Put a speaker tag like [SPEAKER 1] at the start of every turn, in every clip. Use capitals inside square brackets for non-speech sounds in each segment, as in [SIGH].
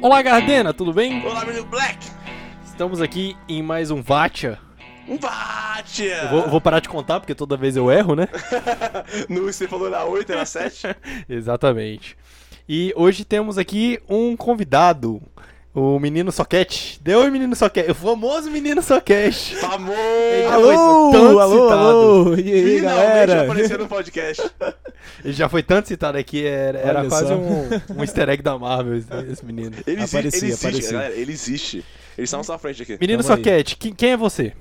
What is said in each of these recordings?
[SPEAKER 1] Olá, Gardena, tudo bem?
[SPEAKER 2] Olá, menino Black!
[SPEAKER 1] Estamos aqui em mais um Vatia.
[SPEAKER 2] Um Batia!
[SPEAKER 1] Eu vou, vou parar de contar porque toda vez eu erro, né? [LAUGHS]
[SPEAKER 2] no, você falou na 8, era 7? [LAUGHS]
[SPEAKER 1] Exatamente. E hoje temos aqui um convidado, o Menino Soquete. Deu oi, Menino Soquete, o famoso Menino Soquete.
[SPEAKER 2] Famoso!
[SPEAKER 3] alô,
[SPEAKER 1] citado.
[SPEAKER 3] alô, e aí,
[SPEAKER 2] Finalmente
[SPEAKER 3] galera?
[SPEAKER 2] apareceu no podcast. [LAUGHS]
[SPEAKER 1] Ele já foi tanto citado aqui, era, era quase
[SPEAKER 3] só.
[SPEAKER 1] um, um easter egg da Marvel, esse, menino.
[SPEAKER 2] Ele existe,
[SPEAKER 3] Aparecia,
[SPEAKER 2] ele existe,
[SPEAKER 3] aparecia.
[SPEAKER 2] galera. Ele existe. Ele está na sua frente aqui.
[SPEAKER 1] Menino
[SPEAKER 3] Tamo.
[SPEAKER 1] Soquete, quem, quem é você?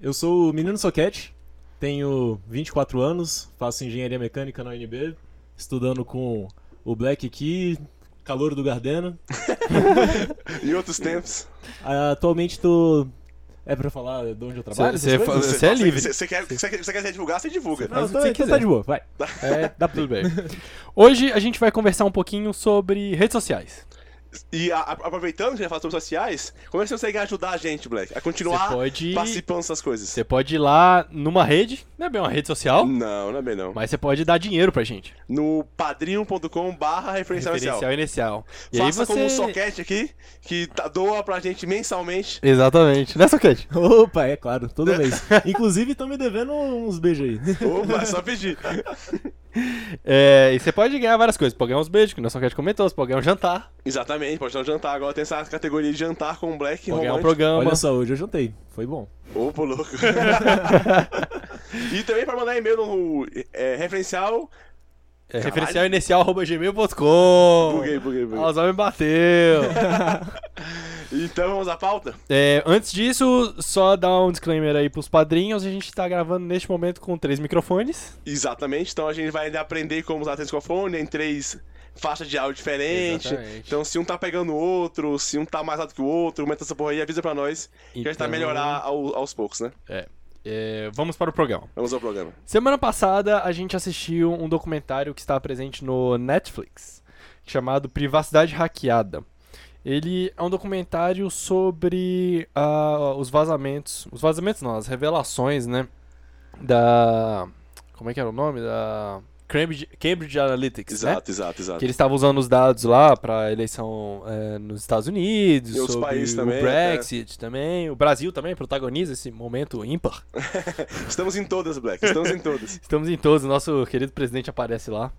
[SPEAKER 3] Eu sou o Menino Soquete, tenho 24 anos, faço engenharia mecânica na UNB, estudando com o Black aqui, calor do Gardena. [LAUGHS]
[SPEAKER 2] Em outros tempos.
[SPEAKER 3] Atualmente tô... É pra falar de onde eu trabalho?
[SPEAKER 1] Cê- cê Você é livre.
[SPEAKER 2] Você, você quer, você, quer, divulgar, você divulga.
[SPEAKER 3] Não,
[SPEAKER 1] faz o
[SPEAKER 3] tô,
[SPEAKER 1] que você
[SPEAKER 3] então
[SPEAKER 1] quiser.
[SPEAKER 3] tá de boa, vai. [LAUGHS]
[SPEAKER 1] É, dá tudo bem. Hoje a gente vai conversar um pouquinho sobre redes sociais.
[SPEAKER 2] E a- a- aproveitando que a gente fala sobre sociais, como é que você consegue ajudar a gente, Black? A continuar
[SPEAKER 1] pode-
[SPEAKER 2] participando dessas coisas?
[SPEAKER 1] Você pode ir lá numa rede, não é bem uma rede social,
[SPEAKER 2] Não, não é bem não.
[SPEAKER 1] mas você pode dar dinheiro pra gente.
[SPEAKER 2] No padrinho.com barra referencial inicial.
[SPEAKER 1] Referencial inicial. E
[SPEAKER 2] Faça
[SPEAKER 1] aí você...
[SPEAKER 2] como o Soquete aqui, que tá- doa pra gente mensalmente.
[SPEAKER 1] Exatamente. Né, Soquete? [LAUGHS]
[SPEAKER 3] Opa, é claro, todo mês. Inclusive, estão me devendo uns beijos aí.
[SPEAKER 2] Opa, é só [LAUGHS] pedir.
[SPEAKER 1] É, e você pode ganhar várias coisas. Pode ganhar uns beijos, que o Soquete comentou. Você pode ganhar um jantar.
[SPEAKER 2] Exatamente, pode dar um jantar. Agora tem essa categoria de jantar com o Black
[SPEAKER 1] Pode ganhar um programa.
[SPEAKER 3] Olha só, hoje eu jantei, foi bom.
[SPEAKER 2] Opa, louco. [LAUGHS] e também pra mandar e-mail no é, referencial.
[SPEAKER 1] É, referencial inicial arroba gmail.com.
[SPEAKER 2] Buguei, buguei, buguei.
[SPEAKER 1] O Zé me bateu. [LAUGHS]
[SPEAKER 2] Então vamos à pauta?
[SPEAKER 1] É, antes disso, só dar um disclaimer aí pros padrinhos. A gente tá gravando neste momento com três microfones.
[SPEAKER 2] Exatamente, então a gente vai aprender como usar o microfone em três faixas de áudio diferentes.
[SPEAKER 1] Exatamente.
[SPEAKER 2] Então se um tá pegando o outro, se um tá mais alto que o outro, aumenta essa porra aí, avisa pra nós. Que a gente tá
[SPEAKER 1] Então-
[SPEAKER 2] melhorar ao- aos poucos, né?
[SPEAKER 1] É, vamos para o programa.
[SPEAKER 2] Vamos ao programa.
[SPEAKER 1] Semana passada a gente assistiu um documentário que está presente no Netflix, chamado Privacidade Hackeada. Ele é um documentário sobre ah, os vazamentos, os vazamentos não, as revelações, né, da, como é que era o nome? Da Cambridge, Cambridge Analytics, né?
[SPEAKER 2] Exato, exato, exato.
[SPEAKER 1] Que eles estavam usando os dados lá para a eleição eh, nos Estados Unidos,
[SPEAKER 2] E
[SPEAKER 1] sobre
[SPEAKER 2] países
[SPEAKER 1] o
[SPEAKER 2] também, é.
[SPEAKER 1] Brexit também, o Brasil também protagoniza esse momento ímpar. [LAUGHS]
[SPEAKER 2] Estamos em todas, Black. Estamos em todas. [LAUGHS]
[SPEAKER 1] Estamos em todos, nosso querido presidente aparece lá.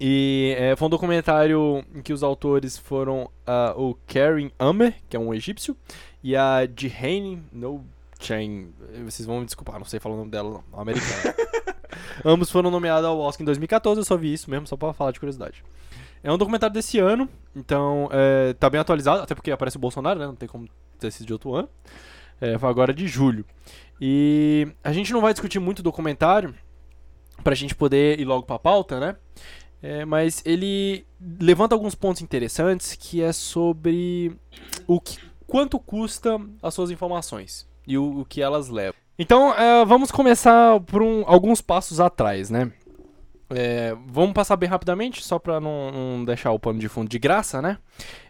[SPEAKER 1] E é, foi um documentário em que os autores foram ah, o Karen Amer, que é um egípcio, e a Jihane No Chen. Vocês vão me desculpar, não sei falar o nome dela, não, americana. [LAUGHS] Ambos foram nomeados ao Oscar em 2014, eu só vi isso mesmo, só pra falar de curiosidade. É um documentário desse ano, então é, tá bem atualizado, até porque aparece o Bolsonaro, né? Não tem como ter sido de outro ano. É, foi agora de julho. E a gente não vai discutir muito o documentário, pra gente poder ir logo pra pauta, né? É, mas ele levanta alguns pontos interessantes que é sobre o que, quanto custa as suas informações e o, o que elas levam. Então, é, vamos começar por um- alguns passos atrás, né? É, vamos passar bem rapidamente, só pra não, não deixar o pano de fundo de graça, né?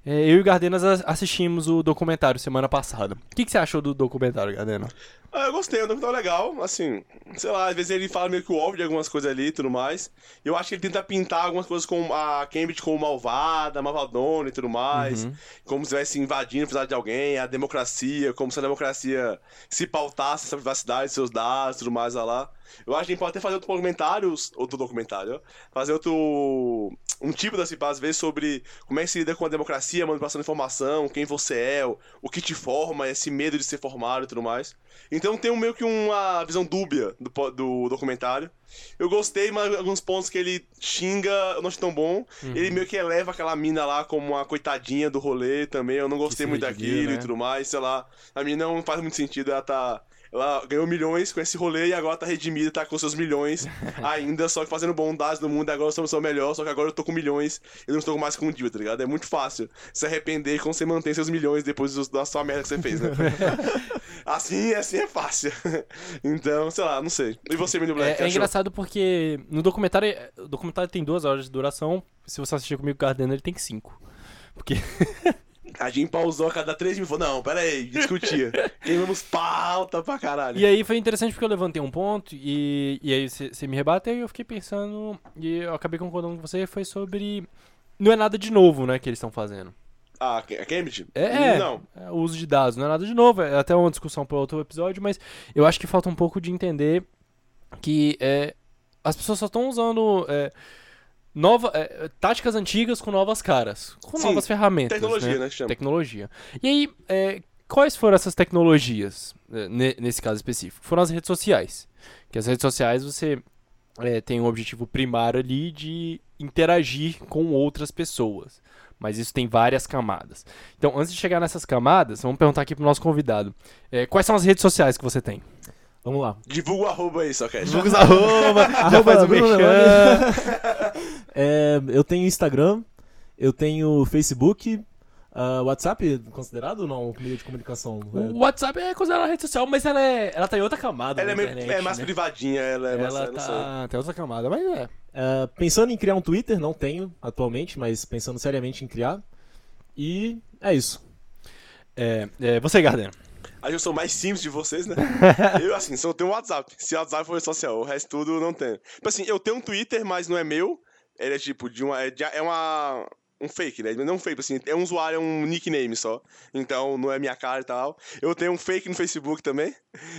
[SPEAKER 1] É, eu e o Gardenas assistimos o documentário semana passada. O que, que você achou do documentário, Gardena?
[SPEAKER 2] Ah, eu gostei, é um documentário legal, assim, sei lá, às vezes ele fala meio que o óbvio de algumas coisas ali e tudo mais. Eu acho que ele tenta pintar algumas coisas com a Cambridge como malvada, malvadona e tudo mais.
[SPEAKER 1] Uhum.
[SPEAKER 2] Como se estivesse invadindo a privacidade de alguém, a democracia, como se a democracia se pautasse essa privacidade, seus dados e tudo mais lá. Eu acho que a gente pode até fazer outro documentário, outro documentário, fazer outro. Um tipo da CIPA, às vezes, sobre como é que se lida com a democracia, manipulação de informação, quem você é, o, que te forma, esse medo de ser formado e tudo mais. Então tem um, meio que uma visão dúbia do, do documentário. Eu gostei, mas alguns pontos que ele xinga eu não acho tão bom.
[SPEAKER 1] Uhum.
[SPEAKER 2] Ele meio que eleva aquela mina lá como uma coitadinha do rolê também. Eu não gostei muito daquilo
[SPEAKER 1] né?
[SPEAKER 2] e tudo mais, sei lá. A mina não faz muito sentido, ela tá. Ela ganhou milhões com esse rolê e agora tá redimida, tá com seus milhões [LAUGHS] ainda, só que fazendo bondades no mundo. Agora eu sou uma pessoa melhor, só que agora eu tô com milhões e não estou mais com dívida, tá ligado? É muito fácil se arrepender quando você mantém seus milhões depois da sua merda que você fez, né? [LAUGHS] assim, assim é fácil. [LAUGHS] então, sei lá, não sei. E você, menino Black?
[SPEAKER 1] É, é engraçado porque no documentário. O documentário tem duas horas de duração. Se você assistir comigo o Gardena, ele tem cinco. Porque.
[SPEAKER 2] A gente pausou a cada três minutos e falou, não, pera aí, discutia. [LAUGHS] Queimamos pauta pra caralho.
[SPEAKER 1] E aí foi interessante porque eu levantei um ponto e, e aí você você me rebateu e eu fiquei pensando. E eu acabei concordando com você. Foi sobre. Não é nada de novo, né, que eles estão fazendo.
[SPEAKER 2] Ah, a Cambridge?
[SPEAKER 1] É,
[SPEAKER 2] Não.
[SPEAKER 1] é, o uso de dados não é nada de novo, é até uma discussão para outro episódio, mas eu acho que falta um pouco de entender que é, as pessoas só estão usando é, nova, é, táticas antigas com novas caras, com
[SPEAKER 2] Sim,
[SPEAKER 1] novas ferramentas.
[SPEAKER 2] Tecnologia,
[SPEAKER 1] né?
[SPEAKER 2] né?
[SPEAKER 1] Tecnologia. E aí, é, quais foram essas tecnologias, é, ne- nesse caso específico? Foram as redes sociais. Que as redes sociais você é, tem um objetivo primário ali de interagir com outras pessoas. Mas isso tem várias camadas. Então, antes de chegar nessas camadas, vamos perguntar aqui pro nosso convidado. É, quais são as redes sociais que você tem?
[SPEAKER 3] Vamos lá.
[SPEAKER 2] Divulga o arroba aí, só que
[SPEAKER 1] Lucas arroba, já [LAUGHS]
[SPEAKER 3] Arroba
[SPEAKER 1] faz o.
[SPEAKER 3] É, eu tenho Instagram, eu tenho Facebook, ah, WhatsApp considerado ou não meio de comunicação?
[SPEAKER 1] O WhatsApp é considerada rede social, mas ela, é, ela tá em outra camada
[SPEAKER 2] Ela é,
[SPEAKER 1] na
[SPEAKER 2] meio,
[SPEAKER 1] internet,
[SPEAKER 2] é mais
[SPEAKER 1] né?
[SPEAKER 2] privadinha, ela é mais.
[SPEAKER 1] Ela
[SPEAKER 2] sei.
[SPEAKER 1] tá, tem outra camada, mas é.
[SPEAKER 3] É, pensando em criar um Twitter, não tenho atualmente, mas pensando seriamente em criar. E é isso.
[SPEAKER 1] É, é, você, Gardner.
[SPEAKER 2] Aí eu sou mais simples de vocês, né? [LAUGHS] eu, assim, só tenho um WhatsApp. Se o WhatsApp for social, o resto tudo não tenho. Tipo assim, eu tenho um Twitter, mas não é meu. Ele é tipo de uma. É, de- é uma. Um fake, né? Não um fake, assim, é um usuário, é um nickname só. Então não é minha cara e tal. Eu tenho um fake no Facebook também.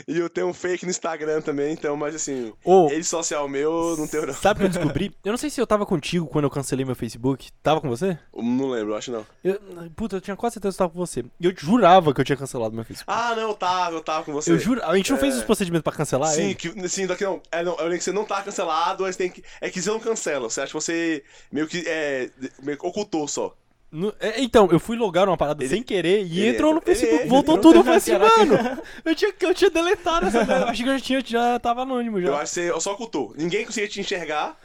[SPEAKER 2] E eu tenho um fake no Instagram também. Então, mas assim,
[SPEAKER 1] Ô,
[SPEAKER 2] rede social meu, não tenho não.
[SPEAKER 1] sabe o que eu descobri? [LAUGHS] Eu não sei se eu tava contigo quando eu cancelei meu Facebook. Tava com você?
[SPEAKER 2] Não lembro, acho não.
[SPEAKER 1] Eu, puta, eu tinha quase certeza que eu tava com você. E eu jurava que eu tinha cancelado meu Facebook.
[SPEAKER 2] Ah, não, eu tava, eu tava com você.
[SPEAKER 1] eu juro. A gente não fez
[SPEAKER 2] É.
[SPEAKER 1] os procedimentos pra cancelar
[SPEAKER 2] Sim,
[SPEAKER 1] ele?
[SPEAKER 2] que, sim, daqui não. É, não. Eu lembro que você não tá cancelado, mas tem que. É que você não cancela. Você acha que você meio que. É, meio que ocultou só.
[SPEAKER 1] No- é, então, eu fui logar uma parada
[SPEAKER 2] Ele-
[SPEAKER 1] sem querer e
[SPEAKER 2] ele
[SPEAKER 1] entrou no
[SPEAKER 2] ele
[SPEAKER 1] Facebook,
[SPEAKER 2] entra.
[SPEAKER 1] voltou tudo. Eu falei assim, mano, [LAUGHS] eu tinha, eu tinha deletado essa. Eu Achei que eu já, tinha, já tava anônimo já.
[SPEAKER 2] Eu acho que você só ocultou. Ninguém conseguia te enxergar.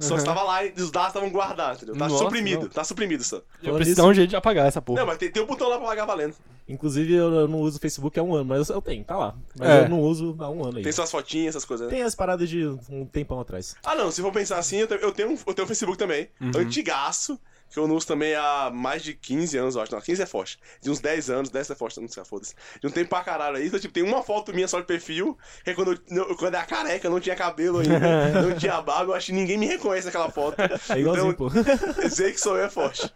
[SPEAKER 2] Só
[SPEAKER 1] Uhum.
[SPEAKER 2] estava lá e os dados estavam guardados, entendeu? Tá
[SPEAKER 1] Nossa,
[SPEAKER 2] suprimido,
[SPEAKER 1] não.
[SPEAKER 2] tá suprimido só.
[SPEAKER 1] Eu preciso dar um jeito de apagar essa porra.
[SPEAKER 2] Não, mas tem, tem um botão lá pra pagar valendo.
[SPEAKER 3] Inclusive, eu, eu não uso Facebook há um ano, mas eu, eu tenho, tá lá. Mas
[SPEAKER 1] É.
[SPEAKER 3] eu não uso há um ano aí.
[SPEAKER 2] Tem suas fotinhas, essas coisas, né?
[SPEAKER 3] Tem as paradas de um tempão atrás.
[SPEAKER 2] Ah, não, se for pensar assim, eu tenho, eu tenho, um- eu tenho um Facebook também.
[SPEAKER 1] Uhum.
[SPEAKER 2] Antigaço, que eu não uso também há mais de 15 anos, eu acho. Não, 15 é forte. De uns 10 anos, 10 é forte, não sei, foda-se. De um tempo pra caralho aí. Então, tipo, tem uma foto minha só de perfil, que é quando eu, não- quando era careca, não tinha cabelo ainda, [LAUGHS] não tinha barba, eu acho que ninguém me reconhece naquela foto.
[SPEAKER 3] É igualzinho,
[SPEAKER 2] então,
[SPEAKER 3] pô. [LAUGHS]
[SPEAKER 2] dizer que sou eu é forte.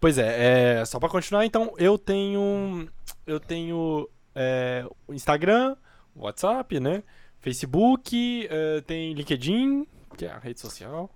[SPEAKER 1] Pois é, é, só pra continuar, então, eu tenho. Eu tenho é, Instagram, WhatsApp, né? Facebook, é, tem LinkedIn, que é a rede social.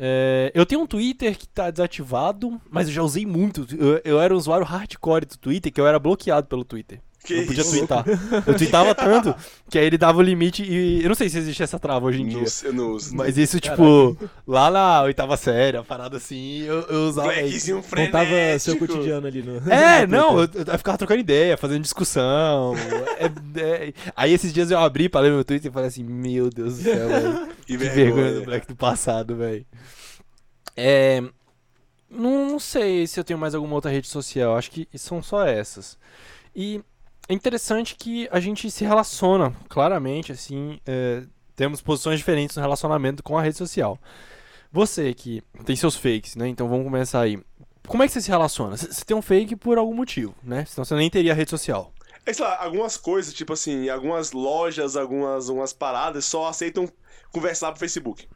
[SPEAKER 1] É, eu tenho um Twitter que tá desativado, mas eu já usei muito. Eu, eu era um usuário hardcore do Twitter, que eu era bloqueado pelo Twitter.
[SPEAKER 2] Que
[SPEAKER 1] não podia
[SPEAKER 2] isso?
[SPEAKER 1] twittar. Eu tweetava tanto que aí ele dava o limite e. Eu não sei se existe essa trava hoje em dia.
[SPEAKER 2] Não, eu não uso.
[SPEAKER 1] Mas isso, tipo, lá na oitava série, a parada assim, eu, eu usava.
[SPEAKER 2] Blackzinho frenético.
[SPEAKER 3] Contava seu cotidiano ali no.
[SPEAKER 1] É, [LAUGHS] não, eu, eu ficava trocando ideia, fazendo discussão. é- é- Aí esses dias eu abri pra ler meu Twitter e falei assim, meu Deus do céu, velho. [LAUGHS]
[SPEAKER 2] Que
[SPEAKER 1] Que vergonha do Black do passado, velho. É. Não, não sei se eu tenho mais alguma outra rede social, acho que são só essas. E é interessante que a gente se relaciona, claramente, assim, é, temos posições diferentes no relacionamento com a rede social. Você que tem seus fakes, né? Então vamos começar aí. Como é que você se relaciona? Você tem um fake por algum motivo, né? Senão você nem teria rede social.
[SPEAKER 2] É, sei lá, algumas coisas, tipo assim, algumas lojas, algumas, algumas paradas só aceitam conversar pro Facebook.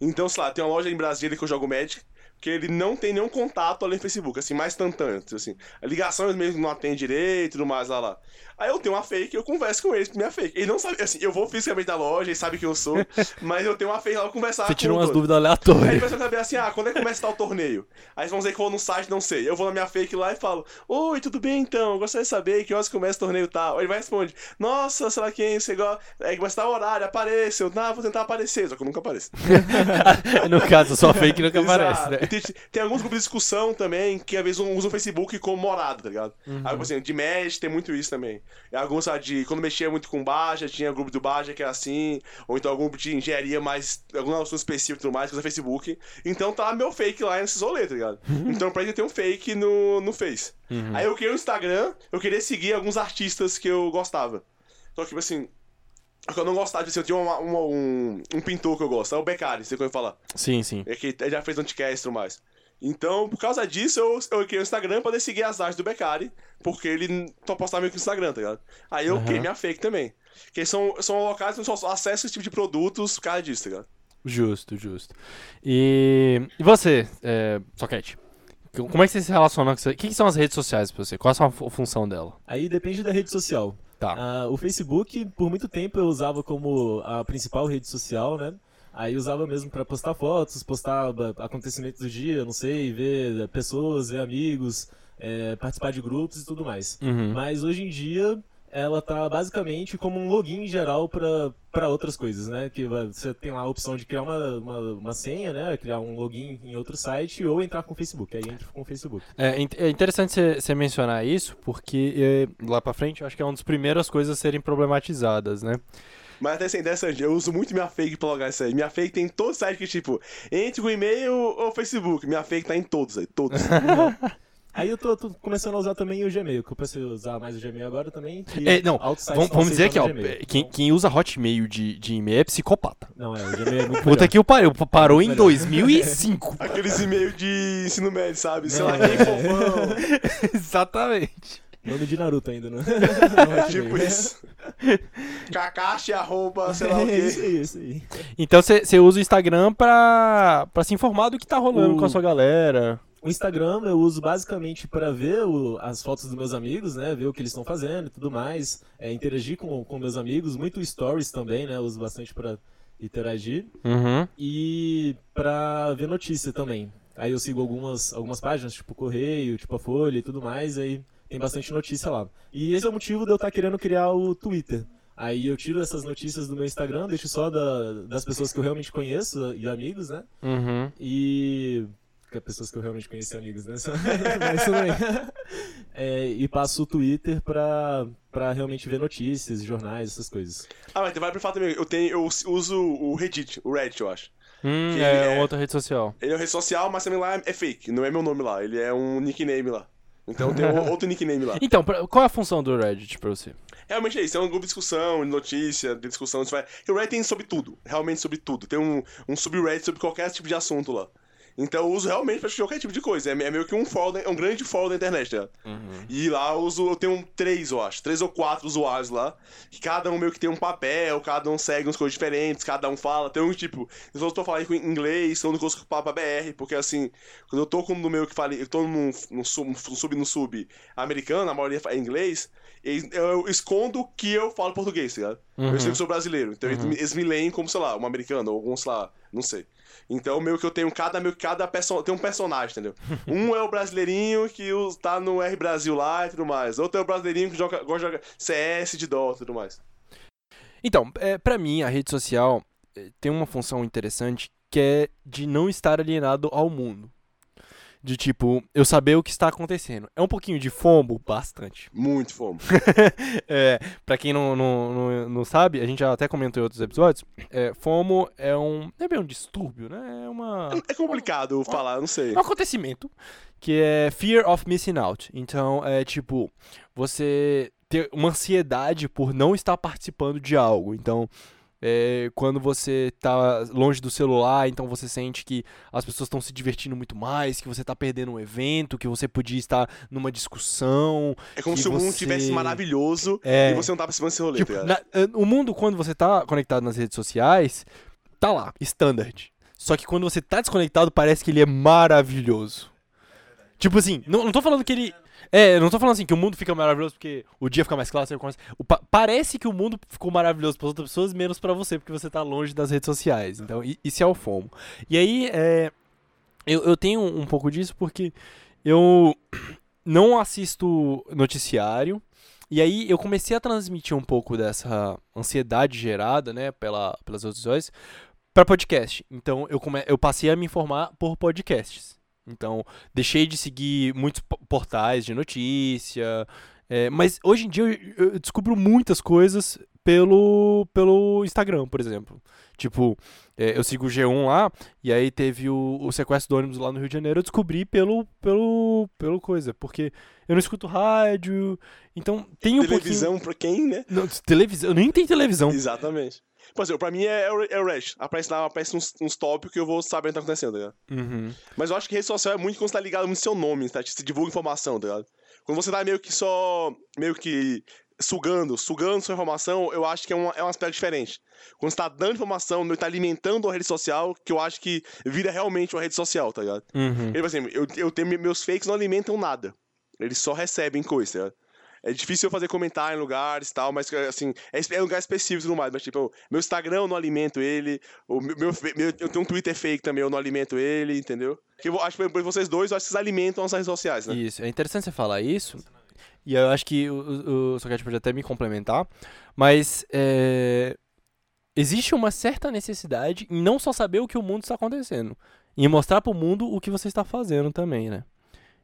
[SPEAKER 2] Então, sei lá, tem uma loja em Brasília que eu jogo Magic, que ele não tem nenhum contato além do Facebook, assim, mais instantâneo, tipo assim. A ligação mesmo não atende direito e tudo mais lá lá. Aí eu tenho uma fake, eu converso com eles por minha fake. Ele não sabe, assim, eu vou fisicamente na loja, ele sabe quem eu sou, [LAUGHS] mas eu tenho uma fake lá pra conversar
[SPEAKER 1] Você
[SPEAKER 2] o
[SPEAKER 1] umas
[SPEAKER 2] dono.
[SPEAKER 1] dúvidas
[SPEAKER 2] Aí ele
[SPEAKER 1] aleatórias.
[SPEAKER 2] vai saber assim, ah, quando é que começa tal torneio? Aí eles vão dizer que eu vou no site, não sei. Eu vou na minha fake lá e falo, oi, tudo bem então? Gostaria de saber que horas começa o torneio tal. Aí ele vai responder, nossa, sei lá quem, você gosta. É, começa tal horário, apareça. Eu, não, vou tentar aparecer, só que eu nunca apareço. [LAUGHS]
[SPEAKER 1] no caso, só fake nunca [LAUGHS] aparece, né?
[SPEAKER 2] Tem, tem alguns grupos de discussão também que às vezes usam o Facebook como morada, tá ligado?
[SPEAKER 1] Uhum.
[SPEAKER 2] Aí, por exemplo, de Mesh tem muito isso também. E alguns, de quando mexia muito com Baja, tinha grupo do Baja que é assim, ou então algum grupo de engenharia mais, algum assunto específico e tudo mais, que usa Facebook. Então tá meu fake lá nesses rolês, tá ligado? então pra eu tenho um fake no, no Face.
[SPEAKER 1] Uhum.
[SPEAKER 2] Aí eu criei o Instagram, eu queria seguir alguns artistas que eu gostava. Só que, tipo assim, o que eu não gostava, tipo assim, eu tinha uma- uma- um, um pintor que eu gosto, é o Beccari, você conhece falar.
[SPEAKER 1] Sim, sim.
[SPEAKER 2] É que ele já fez anticast e tudo mais. Então, por causa disso, eu, eu criei o Instagram pra poder seguir as artes do Beccari, porque ele só postava meio que no Instagram, tá ligado? Aí eu
[SPEAKER 1] Aham.
[SPEAKER 2] criei minha fake também. Que são, são locais que eu só acesso esse tipo de produtos por causa disso, tá ligado?
[SPEAKER 1] Justo, justo. E, e você, é, Soquete? Como é que você se relaciona com isso? O que, que são as redes sociais pra você? Qual é a função dela?
[SPEAKER 3] Aí depende da rede social.
[SPEAKER 1] Tá.
[SPEAKER 3] Ah, o Facebook, por muito tempo eu usava como a principal rede social, né? Aí usava mesmo pra postar fotos, postar acontecimentos do dia, não sei, ver pessoas, ver amigos, eh, participar de grupos e tudo mais.
[SPEAKER 1] Uhum.
[SPEAKER 3] Mas hoje em dia ela tá basicamente como um login geral para outras coisas, né? Que você tem lá a opção de criar uma, uma, uma senha, né? Criar um login em outro site ou entrar com o Facebook. Aí entra com o Facebook.
[SPEAKER 1] É, in- é interessante você- mencionar isso, porque eh, lá pra frente eu acho que é uma das primeiras coisas a serem problematizadas, né?
[SPEAKER 2] Mas até sem dessa, eu uso muito minha fake pra logar isso aí. Minha fake tem em todos os sites que, tipo, entre o e-mail ou o Facebook. Minha fake tá em todos aí, todos. [LAUGHS]
[SPEAKER 3] Aí eu tô, tô começando a usar também o Gmail, que eu preciso usar mais o Gmail agora também. que
[SPEAKER 1] É, não, Vamos, vamos dizer aqui, ó,
[SPEAKER 3] aceitando o Gmail.
[SPEAKER 1] quem, quem usa Hotmail de, de e-mail é psicopata.
[SPEAKER 3] Não, é, o Gmail é muito
[SPEAKER 1] Puta
[SPEAKER 3] melhor.
[SPEAKER 1] que o pariu, parou em
[SPEAKER 3] Melhor.
[SPEAKER 1] 2005.
[SPEAKER 2] Aqueles e-mails de ensino médio, sabe? Sei lá,
[SPEAKER 3] É.
[SPEAKER 2] quem fofão. [LAUGHS]
[SPEAKER 1] Exatamente.
[SPEAKER 3] Nome de Naruto ainda, né? [LAUGHS] Não é
[SPEAKER 2] tipo isso. Kakashi, arroba, sei lá o [LAUGHS]
[SPEAKER 3] É isso
[SPEAKER 2] quê.
[SPEAKER 3] aí, isso aí.
[SPEAKER 1] Então você usa o Instagram pra, pra se informar do que tá rolando
[SPEAKER 3] O-
[SPEAKER 1] com a sua galera.
[SPEAKER 3] O Instagram eu uso basicamente para ver o- as fotos dos meus amigos, né? Ver o que eles estão fazendo e tudo mais. É, interagir com, com meus amigos. Muito stories também, né? Eu uso bastante para interagir.
[SPEAKER 1] Uhum.
[SPEAKER 3] E para ver notícia também. Aí eu sigo algumas, algumas páginas, tipo Correio, tipo a Folha e tudo mais. Aí tem bastante notícia lá. E esse é o motivo de eu estar querendo criar o Twitter. Aí eu tiro essas notícias do meu Instagram, deixo só da- das pessoas que eu realmente conheço e amigos, né?
[SPEAKER 1] Uhum.
[SPEAKER 3] E. Que é pessoas que eu realmente conheci amigos, né? [LAUGHS] Mas tudo bem. [LAUGHS] É, e passo o Twitter pra, pra realmente ver notícias, jornais, essas coisas.
[SPEAKER 2] Ah, mas vai pro fato também. Eu, tenho, eu uso o Reddit, o Reddit, eu acho.
[SPEAKER 1] Hum,
[SPEAKER 2] Que
[SPEAKER 1] é,
[SPEAKER 2] é-
[SPEAKER 1] outra rede social.
[SPEAKER 2] Ele é uma rede social, mas também lá é fake. Não é meu nome lá. Ele é um nickname lá. Então tem outro nickname lá.
[SPEAKER 1] Então, qual é a função do Reddit pra você?
[SPEAKER 2] Realmente é isso, é um grupo de discussão, de notícia, de discussão. Vai... O Reddit tem sobre tudo, realmente sobre tudo. Tem um, um subreddit sobre qualquer tipo de assunto lá. Então eu uso realmente pra qualquer tipo de coisa. É, é meio que um da- é um grande fórum da internet, né? E lá eu uso, eu tenho três, eu acho, três ou quatro usuários lá, que cada um meio que tem um papel, cada um segue umas coisas diferentes, cada um fala. Tem um tipo, eu só tô falando com inglês, negócio que fala pra BR, porque assim, quando eu tô com no meu que falei, eu tô no, no, sub, no sub no sub americano, a maioria é inglês, eu escondo que eu falo português, tá ligado?
[SPEAKER 1] Uhum.
[SPEAKER 2] Eu sei que sou brasileiro, então eles me- eles me leem como, sei lá, um americano, ou algum, sei lá, não sei. Então, meio que eu tenho cada, meio que cada perso tem um personagem, entendeu? [LAUGHS] Um é o brasileirinho que tá no R Brasil lá e tudo mais. Outro é o brasileirinho que joga, gosta de jogar CS de Dota e tudo mais.
[SPEAKER 1] Então, é, para mim, a rede social eh, tem uma função interessante que é de não estar alienado ao mundo. De tipo, eu saber o que está acontecendo. É um pouquinho de FOMO? Bastante. [LAUGHS]
[SPEAKER 2] Muito fome.
[SPEAKER 1] é, pra quem não, não, não, não sabe, a gente já até comentou em outros episódios, é, FOMO é um. Não é bem um distúrbio, né? É uma.
[SPEAKER 2] É complicado falar, não sei.
[SPEAKER 1] É um acontecimento que é Fear of Missing Out. Então, é tipo, você ter uma ansiedade por não estar participando de algo. Então, é, quando você tá longe do celular, então você sente que as pessoas estão se divertindo muito mais, que você tá perdendo um evento, que você podia estar numa discussão.
[SPEAKER 2] É como se o mundo
[SPEAKER 1] você-
[SPEAKER 2] tivesse maravilhoso
[SPEAKER 1] É,
[SPEAKER 2] e você não tá participando desse rolê,
[SPEAKER 1] Tipo,
[SPEAKER 2] tá
[SPEAKER 1] na- o mundo, quando você tá conectado nas redes sociais, tá lá, standard. Só que quando você tá desconectado, parece que ele é maravilhoso. Tipo assim, não, não tô falando que ele. É, eu não tô falando assim que o mundo fica maravilhoso porque o dia fica mais claro, você começa- pa- parece que o mundo ficou maravilhoso para outras pessoas, menos pra você, porque você tá longe das redes sociais. Então, isso é o FOMO. E aí, é, eu, eu tenho um pouco disso porque eu [CLEARS THROAT] não assisto noticiário. E aí eu comecei a transmitir um pouco dessa ansiedade gerada, né, pela, pelas redes sociais, para podcast. Então eu, come, eu passei a me informar por podcasts. Então deixei de seguir muitos po- portais de notícia. é, mas hoje em dia eu, eu descubro muitas coisas pelo, pelo Instagram, por exemplo. Tipo, é, eu sigo o G1 lá, e aí teve o, o sequestro do ônibus lá no Rio de Janeiro, eu descobri pelo, pelo, pelo coisa, porque eu não escuto rádio, então tem um
[SPEAKER 2] Televisão pra quem, né?
[SPEAKER 1] pouquinho... Não, televisão, eu nem tenho televisão.
[SPEAKER 2] Exatamente. Por exemplo, pra mim é, é o é o Reddit. Aparece lá, aparece uns, uns tópicos que eu vou saber o que tá acontecendo, tá ligado?
[SPEAKER 1] Uhum.
[SPEAKER 2] Mas eu acho que rede social é muito quando você tá ligado muito no seu nome, tá? Você divulga informação, tá ligado? Quando você tá meio que só. meio que. Sugando, sugando sua informação, eu acho que é um, é um aspecto diferente. Quando você tá dando informação, não tá alimentando uma rede social, que eu acho que vira realmente uma rede social, tá ligado?
[SPEAKER 1] Uhum.
[SPEAKER 2] Por exemplo, eu, eu tenho, meus fakes não alimentam nada. Eles só recebem coisa, tá ligado? É difícil eu fazer comentário em lugares e tal, mas assim, é, é um lugar específico e tudo mais. Mas, tipo, meu Instagram eu não alimento ele. O meu, meu, meu- eu tenho um Twitter fake também, eu não alimento ele, entendeu? Que eu acho que vocês dois, eu acho que vocês alimentam as redes sociais, né?
[SPEAKER 1] Isso, é interessante você falar isso. E eu acho que o, o, o Socrates pode até me complementar. Mas é, existe uma certa necessidade em não só saber o que o mundo está acontecendo, em mostrar para o mundo o que você está fazendo também, né?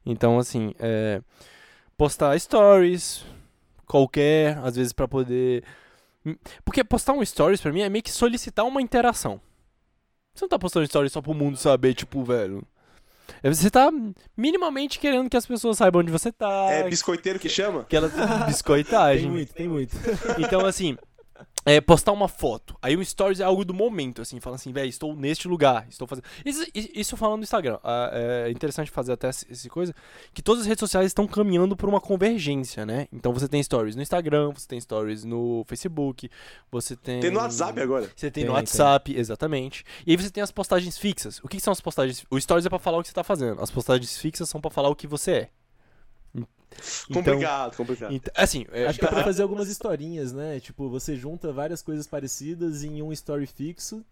[SPEAKER 1] Então, assim, é, postar stories, qualquer, às vezes para poder. Porque postar um stories pra mim é meio que solicitar uma interação. Você não tá postando stories só pro mundo saber, tipo, velho. É, Você tá minimamente querendo que as pessoas saibam onde você tá.
[SPEAKER 2] É biscoiteiro que chama?
[SPEAKER 1] Aquela [LAUGHS]
[SPEAKER 3] Tem
[SPEAKER 1] biscoitagem.
[SPEAKER 3] muito, tem muito.
[SPEAKER 1] Então, assim, é, postar uma foto. Aí o stories é algo do momento, assim, fala assim, velho, estou neste lugar, estou fazendo. Isso, isso falando do Instagram. Ah, é interessante fazer até essa coisa, que todas as redes sociais estão caminhando por uma convergência, né? Então você tem stories no Instagram, você tem stories no Facebook, você tem.
[SPEAKER 2] Tem no WhatsApp agora.
[SPEAKER 1] Você tem,
[SPEAKER 3] Tem,
[SPEAKER 1] no
[SPEAKER 3] tem.
[SPEAKER 1] WhatsApp, exatamente. E aí você tem as postagens fixas. O que, que são as postagens? O Stories é pra falar o que você tá fazendo. As postagens fixas são pra falar o que você é. Então,
[SPEAKER 2] Complicado, complicado.
[SPEAKER 1] então, assim, é,
[SPEAKER 3] Acho que é pra fazer algumas historinhas, né? Tipo, você junta várias coisas parecidas em um story fixo,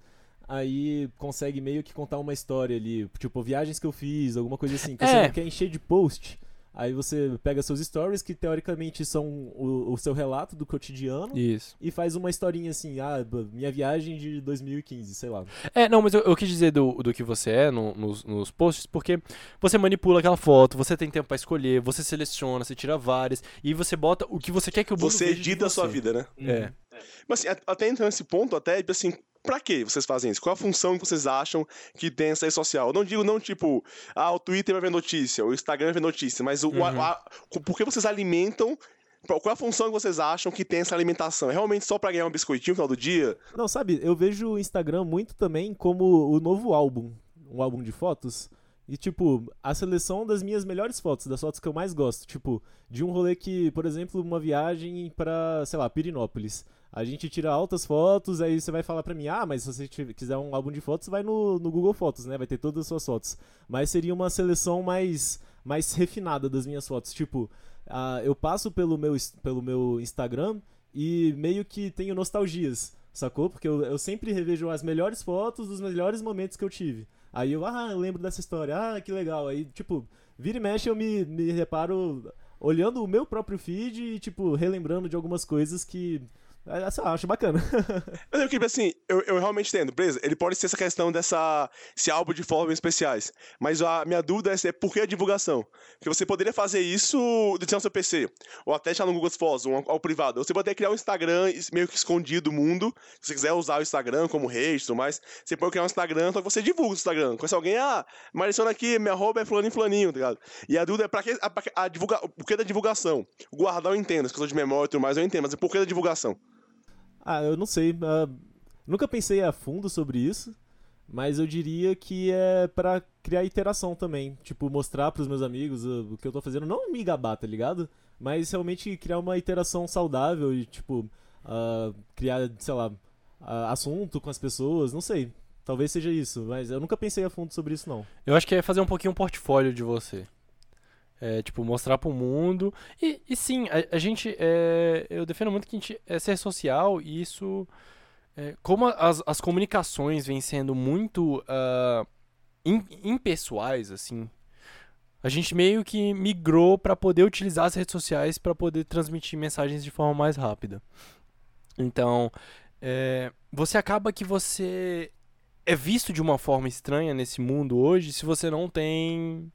[SPEAKER 3] aí consegue meio que contar uma história ali. Tipo, viagens que eu fiz, alguma coisa assim. Que
[SPEAKER 1] É.
[SPEAKER 3] você não quer encher de post. Aí você pega seus stories, que teoricamente são o, o seu relato do cotidiano,
[SPEAKER 1] Isso.
[SPEAKER 3] e faz uma historinha assim, ah, minha viagem de 2015, sei lá.
[SPEAKER 1] É, não, mas eu, eu quis dizer do, do que você é no- nos, nos posts, porque você manipula aquela foto, você tem tempo pra escolher, você seleciona, você tira várias, e você bota o que você quer que o mundo
[SPEAKER 2] Você edita a sua vida, né?
[SPEAKER 1] É.
[SPEAKER 2] Mas assim, até entrando nesse ponto, até, tipo assim, pra que vocês fazem isso? Qual a função que vocês acham que tem essa rede social? Eu não digo não, tipo, ah, o Twitter vai ver notícia, o Instagram vai ver notícia, mas o,
[SPEAKER 1] Uhum.
[SPEAKER 2] a- a- por que vocês alimentam. Qual é a função que vocês acham que tem essa alimentação? É realmente só pra ganhar um biscoitinho no final do dia?
[SPEAKER 3] Não, sabe, eu vejo o Instagram muito também como o novo álbum, um álbum de fotos. E, tipo, a seleção das minhas melhores fotos, das fotos que eu mais gosto. Tipo, de um rolê que, por exemplo, uma viagem pra, sei lá, Pirinópolis. A gente tira altas fotos, aí você vai falar pra mim, ah, mas se você quiser um álbum de fotos, vai no, no Google Fotos, né? Vai ter todas as suas fotos. Mas seria uma seleção mais, mais refinada das minhas fotos. Tipo, ah, eu passo pelo meu, pelo meu Instagram e meio que tenho nostalgias, sacou? Porque eu, eu sempre revejo as melhores fotos dos melhores momentos que eu tive. Aí eu, ah, eu lembro dessa história, ah, que legal. Aí, tipo, vira e mexe eu me, me reparo olhando o meu próprio feed e, tipo, relembrando de algumas coisas que. Sei lá, acho bacana. [LAUGHS]
[SPEAKER 2] Mas eu queria, assim, eu, eu realmente entendo, beleza? Ele pode ser essa questão dessa. esse álbum de fotos especiais. Mas a minha dúvida é, é por que a divulgação? Porque você poderia fazer isso do seu PC, ou até já no Google Fotos, um, ao privado. Ou você poderia criar um Instagram meio que escondido do mundo. Se você quiser usar o Instagram como rede e tudo mais, você pode criar um Instagram, só que você divulga o Instagram. Conhece alguém, ah, mas adiciona aqui, minha arroba é fulaninho fulaninho, tá ligado? E a dúvida é pra que a, que- a divulga, o porquê da divulgação? Guardar eu entendo, as questões de memória e tudo mais eu entendo, mas o porquê da divulgação?
[SPEAKER 3] Ah, eu não sei. ah, nunca pensei a fundo sobre isso, mas eu diria que é pra criar interação também. Tipo, mostrar pros meus amigos o que eu tô fazendo. Não me gabar, tá ligado? Mas realmente criar uma interação saudável e, tipo, ah, criar, sei lá, ah, assunto com as pessoas. Não sei. Talvez seja isso, mas eu nunca pensei a fundo sobre isso, não.
[SPEAKER 1] Eu acho que é fazer um pouquinho um portfólio de você. É, tipo, mostrar pro mundo. E, e sim, a, a gente. É, eu defendo muito que a gente é ser social e isso. é, como as, as comunicações vêm sendo muito ah, im- impessoais, assim. A gente meio que migrou pra poder utilizar as redes sociais pra poder transmitir mensagens de forma mais rápida. Então, é, você acaba que você é visto de uma forma estranha nesse mundo hoje se você não tem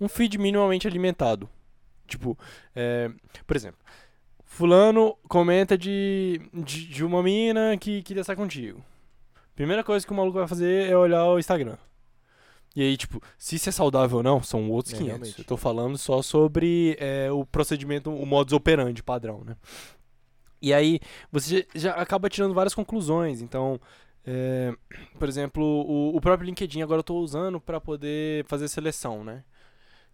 [SPEAKER 1] um feed minimamente alimentado. Tipo, é, por exemplo, fulano comenta de, de, de uma mina que queria estar contigo. Primeira coisa que o maluco vai fazer é olhar o Instagram. E aí, tipo, se isso é saudável ou não, são outros
[SPEAKER 3] É,
[SPEAKER 1] 500.
[SPEAKER 3] realmente.
[SPEAKER 1] Eu tô falando só sobre é, o procedimento, o modus operandi padrão, né? E aí, você já acaba tirando várias conclusões. Então, é, por exemplo, o, o próprio LinkedIn agora eu tô usando para poder fazer seleção, né?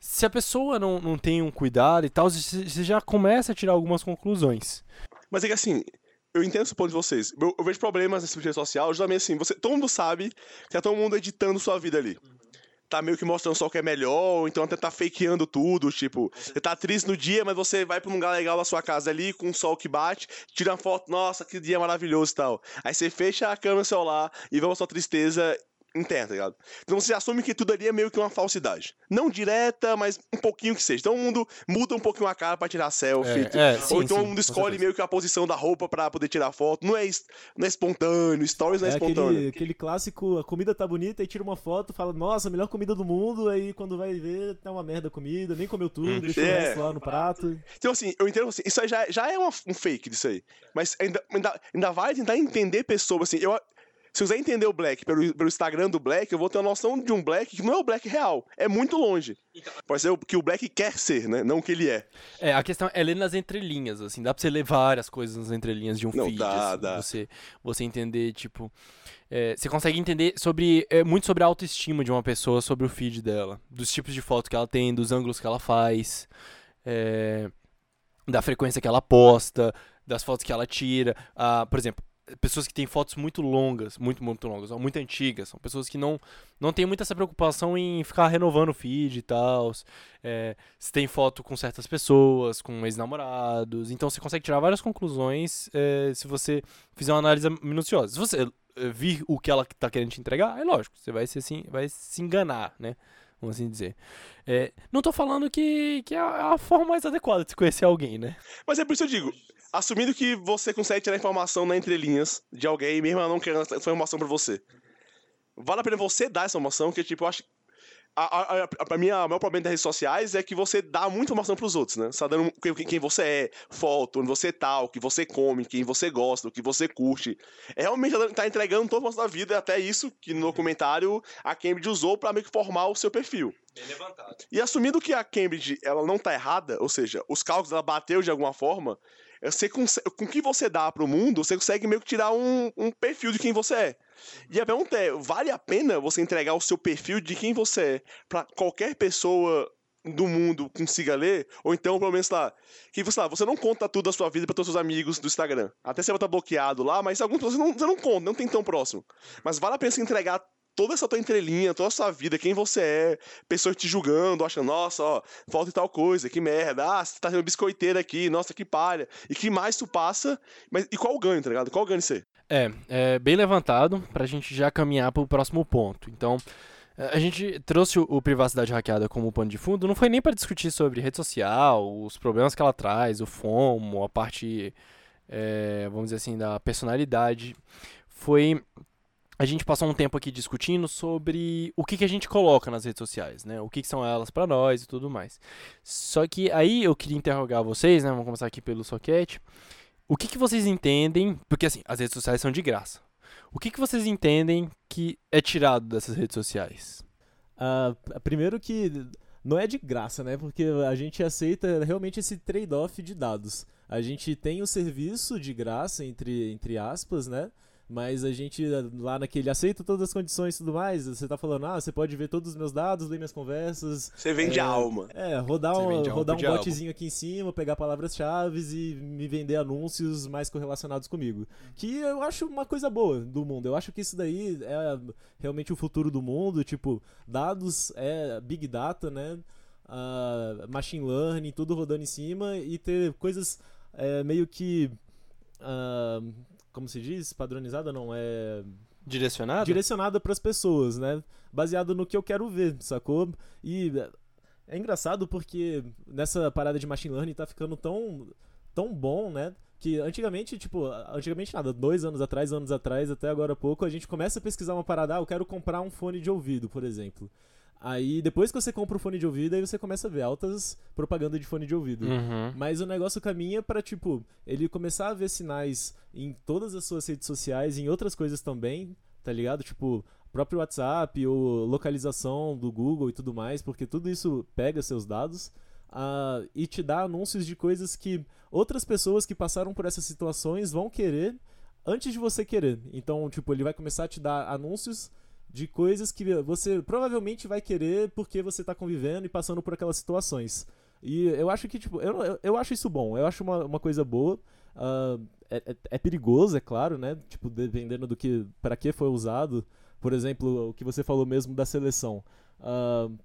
[SPEAKER 1] Se a pessoa não, não tem um cuidado e tal, você já começa a tirar algumas conclusões.
[SPEAKER 2] Mas é que assim, eu entendo esse ponto de vocês. Eu, eu vejo problemas nesse rede social, justamente assim, você, todo mundo sabe que tá todo mundo editando sua vida ali. Tá meio que mostrando só o que é melhor, então até tá fakeando tudo, tipo, você tá triste no dia, mas você vai pra um lugar legal da sua casa ali, com o sol que bate, tira uma foto, nossa, que dia maravilhoso e tal. Aí você fecha a câmera celular e vê a sua tristeza interna, tá ligado? Então você assume que tudo ali é meio que uma falsidade. Não direta, mas um pouquinho que seja. Então o mundo muda um pouquinho a cara pra tirar selfie.
[SPEAKER 1] É, é, sim,
[SPEAKER 2] ou então
[SPEAKER 1] sim,
[SPEAKER 2] o mundo escolhe meio que a posição da roupa pra poder tirar foto. Não é, não é espontâneo, stories não é,
[SPEAKER 3] É
[SPEAKER 2] espontâneo.
[SPEAKER 3] aquele, aquele clássico, a comida tá bonita, aí tira uma foto, fala, nossa, melhor comida do mundo, aí quando vai ver, tá uma merda a comida, nem comeu tudo, deixou o
[SPEAKER 2] É.
[SPEAKER 3] resto lá no prato.
[SPEAKER 2] Então, assim, eu entendo assim, isso aí já, já é uma- um fake disso aí. Mas ainda, ainda, ainda vai tentar entender pessoas, assim, eu. Se eu quiser entender o Black pelo, pelo Instagram do Black, eu vou ter uma noção de um Black que não é o Black real. É muito longe. Pode ser o que o Black quer ser, né? Não o que ele é.
[SPEAKER 1] É, a questão é ler nas entrelinhas, assim, dá pra você ler várias coisas nas entrelinhas de um
[SPEAKER 2] Não,
[SPEAKER 1] feed,
[SPEAKER 2] dá,
[SPEAKER 1] assim,
[SPEAKER 2] dá.
[SPEAKER 1] Você, você entender, tipo, é, você consegue entender sobre, é, muito sobre a autoestima de uma pessoa, sobre o feed dela, dos tipos de fotos que ela tem, dos ângulos que ela faz, é, da frequência que ela posta, das fotos que ela tira, ah, por exemplo, pessoas que têm fotos muito longas, muito, muito longas, muito antigas, são pessoas que não, não têm muita essa preocupação em ficar renovando o feed e tal, é, se tem foto com certas pessoas, com ex-namorados. Então você consegue tirar várias conclusões é, se você fizer uma análise minuciosa. Se você é, vir o que ela tá querendo te entregar, é lógico, você vai se, assim, vai se enganar, né? Vamos assim dizer. É, não tô falando que, que é a a forma mais adequada de se conhecer alguém, né?
[SPEAKER 2] Mas é por isso que eu digo, assumindo que você consegue tirar informação na entrelinhas de alguém, mesmo ela não querendo essa informação pra você. Vale a pena você dar essa informação, que tipo, eu acho. A, a, a, pra mim, o maior problema das redes sociais é que você dá muita informação pros outros, né? Você tá dando quem, quem você é, foto, onde você tá, o que você come, quem você gosta, o que você curte. É realmente tá- tá entregando toda a da vida, até isso que no documentário a Cambridge usou pra meio que formar o seu perfil.
[SPEAKER 1] Bem levantado.
[SPEAKER 2] E assumindo que a Cambridge ela não tá errada, ou seja, os cálculos ela bateu de alguma forma, você conse- com o que você dá pro mundo, você consegue meio que tirar um, um perfil de quem você é. E a pergunta é, vale a pena você entregar o seu perfil de quem você é pra qualquer pessoa do mundo consiga ler? Ou então, pelo menos, lá, que você, lá, você não conta tudo da sua vida pra todos os seus amigos do Instagram. Até você vai estar bloqueado lá, mas algumas pessoas não, você não conta, não tem tão próximo. Mas vale a pena você entregar toda essa tua entrelinha, toda a sua vida, quem você é, pessoas te julgando, achando, nossa, ó, falta tal coisa, que merda, ah, você tá sendo biscoiteiro aqui, nossa, que palha. E que mais tu passa, mas e qual o ganho, tá ligado? Qual o ganho de ser?
[SPEAKER 1] É, é bem levantado pra gente já caminhar pro próximo ponto. Então, é, a gente trouxe o, privacidade hackeada como pano de fundo, não foi nem pra discutir sobre rede social, os problemas que ela traz, o FOMO, a parte, é, vamos dizer assim, da personalidade. Foi a gente passou um tempo aqui discutindo sobre o que, que a gente coloca nas redes sociais, né? O que, que são elas pra nós e tudo mais. Só que aí eu queria interrogar vocês, né? Vamos começar aqui pelo Socket. O que, que vocês entendem? Porque assim, as redes sociais são de graça. O que, que vocês entendem que é tirado dessas redes sociais?
[SPEAKER 3] Ah, primeiro que não é de graça, né? Porque a gente aceita realmente esse trade-off de dados. A gente tem o serviço de graça, entre, entre aspas, né? Mas a gente lá naquele aceita todas as condições e tudo mais. Você tá falando, ah, você pode ver todos os meus dados, ler minhas conversas.
[SPEAKER 2] Você vende
[SPEAKER 3] É,
[SPEAKER 2] a alma.
[SPEAKER 3] É, rodar, um,
[SPEAKER 1] alma
[SPEAKER 3] rodar um botzinho aqui em cima, pegar palavras-chave e me vender anúncios mais correlacionados comigo. Que eu acho uma coisa boa do mundo. Eu acho que isso daí é realmente o futuro do mundo. Tipo, dados é big data, né? Ah, machine learning, tudo rodando em cima e ter coisas é, meio que. ah, como se diz? Padronizada não, é
[SPEAKER 1] Direcionado?
[SPEAKER 3] direcionada para as pessoas, né? Baseado no que eu quero ver, sacou? E é engraçado porque nessa parada de machine learning tá ficando tão tão bom, né? Que antigamente, tipo, antigamente nada, dois anos atrás, anos atrás, até agora pouco, a gente começa a pesquisar uma parada, ah, eu quero comprar um fone de ouvido, por exemplo. Aí, depois que você compra o fone de ouvido, aí você começa a ver altas propaganda de fone de ouvido.
[SPEAKER 1] Uhum.
[SPEAKER 3] Mas o negócio caminha pra, tipo, ele começar a ver sinais em todas as suas redes sociais, em outras coisas também, tá ligado? Tipo, próprio WhatsApp ou localização do Google e tudo mais, porque tudo isso pega seus dados ah, e te dá anúncios de coisas que outras pessoas que passaram por essas situações vão querer antes de você querer. Então, tipo, ele vai começar a te dar anúncios de coisas que você provavelmente vai querer porque você tá convivendo e passando por aquelas situações. E eu acho que, tipo, eu, eu, acho isso bom, eu acho uma, uma coisa boa. Uh, é, é, é, perigoso, é claro, né? Tipo, dependendo do que. para que foi usado. Por exemplo, o que você falou mesmo da seleção. Uh,